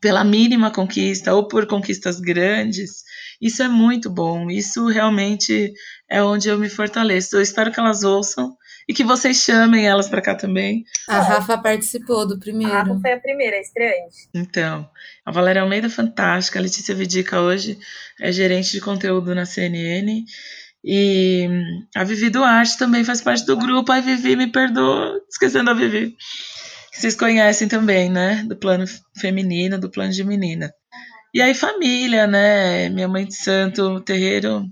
pela mínima conquista ou por conquistas grandes, isso é muito bom. Isso realmente é onde eu me fortaleço. Eu espero que elas ouçam e que vocês chamem elas para cá também. A Rafa participou do primeiro. A Rafa foi a primeira, a estreante. Então, a Valéria Almeida é fantástica, a Letícia Vidica hoje é gerente de conteúdo na CNN. E a Vivi Duarte também faz parte do grupo. Ai, Vivi, me perdoa, esquecendo a Vivi. Que vocês conhecem também, né? Do plano feminino, do plano de menina. E aí, família, né? Minha mãe de santo, terreiro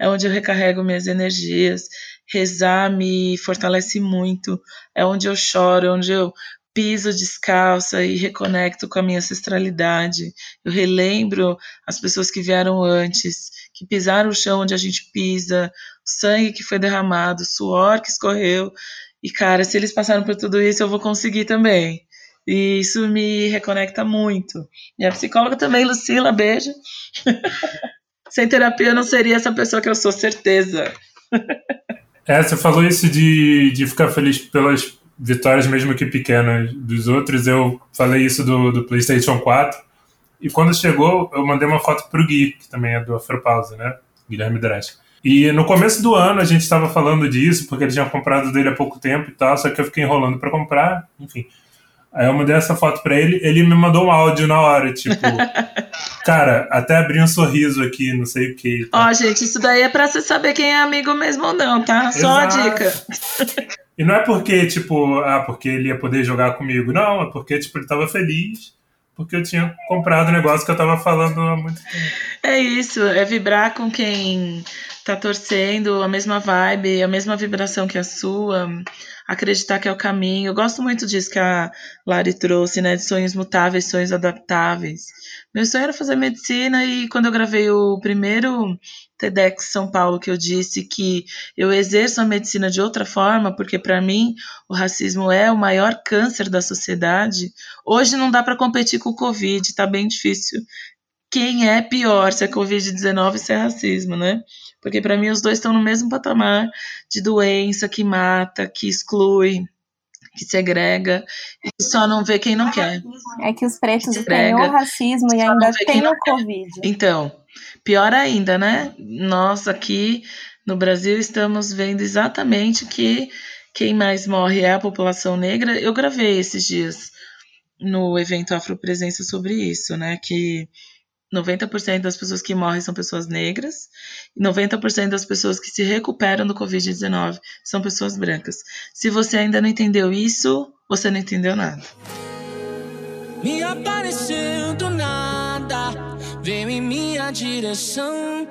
é onde eu recarrego minhas energias. Rezar me fortalece muito. É onde eu choro, é onde eu piso descalça e reconecto com a minha ancestralidade. Eu relembro as pessoas que vieram antes, que pisaram o chão onde a gente pisa, o sangue que foi derramado, o suor que escorreu. E, cara, se eles passaram por tudo isso, eu vou conseguir também. E isso me reconecta muito. Minha psicóloga também, Lucila, beijo. Sem terapia eu não seria essa pessoa que eu sou, certeza. É, você falou isso de, de ficar feliz pelas vitórias, mesmo que pequenas, dos outros. Eu falei isso do, do PlayStation 4. E quando chegou, eu mandei uma foto pro Gui, que também é do Afropausa, né? Guilherme Dresch. E no começo do ano a gente estava falando disso, porque ele tinha comprado dele há pouco tempo e tal, só que eu fiquei enrolando para comprar, enfim. Aí eu mandei essa foto pra ele, ele me mandou um áudio na hora, tipo, cara, até abri um sorriso aqui, não sei o que. Tá? Ó, gente, isso daí é pra você saber quem é amigo mesmo ou não, tá? Só Exato. a dica. E não é porque, tipo, ah, porque ele ia poder jogar comigo, não, é porque, tipo, ele tava feliz, porque eu tinha comprado o negócio que eu tava falando há muito tempo. É isso, é vibrar com quem tá torcendo, a mesma vibe, a mesma vibração que a sua acreditar que é o caminho. Eu gosto muito disso que a Lari trouxe, né? De sonhos mutáveis, sonhos adaptáveis. Meu sonho era fazer medicina e quando eu gravei o primeiro TEDx São Paulo que eu disse que eu exerço a medicina de outra forma, porque para mim o racismo é o maior câncer da sociedade. Hoje não dá para competir com o Covid, tá bem difícil. Quem é pior, se é Covid-19 ou se é racismo, né? Porque para mim os dois estão no mesmo patamar de doença que mata, que exclui, que segrega, e só não vê quem não quer. É que os pretos têm o racismo e ainda tem o Covid. Então, pior ainda, né? Nós aqui no Brasil estamos vendo exatamente que quem mais morre é a população negra. Eu gravei esses dias no evento Afropresença sobre isso, né? Que 90% das pessoas que morrem são pessoas negras, e 90% das pessoas que se recuperam do Covid-19 são pessoas brancas. Se você ainda não entendeu isso, você não entendeu nada. Me apareceu do nada, veio em minha direção,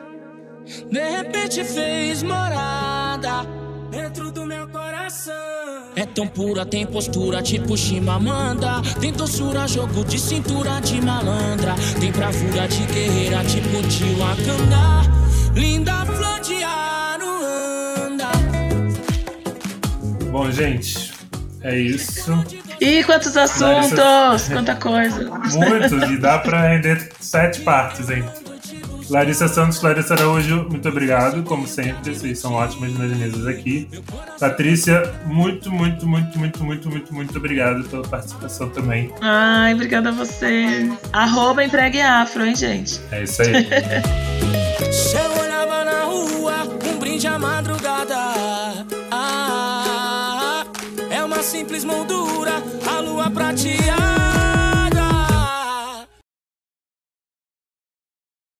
de repente fez morada dentro do meu coração. É tão pura, tem postura tipo Chimamanda. Tem doçura, jogo de cintura de malandra. Tem bravura de guerreira tipo de Wakanda. Linda flor de Aruanda. Bom, gente, é isso. Ih, quantos assuntos! Larissa... Quanta coisa! Muitos, e dá pra render sete partes, hein? Larissa Santos, Larissa Araújo, muito obrigado, como sempre, vocês são ótimas nas mesas aqui. Patrícia, muito, muito, muito, muito, muito, muito, muito obrigado pela participação também. Ai, obrigada a você. Arroba empregue afro, hein, gente? É isso aí. Se eu olhava na rua, um brinde à madrugada. Ah, é uma simples moldura, a lua prateada.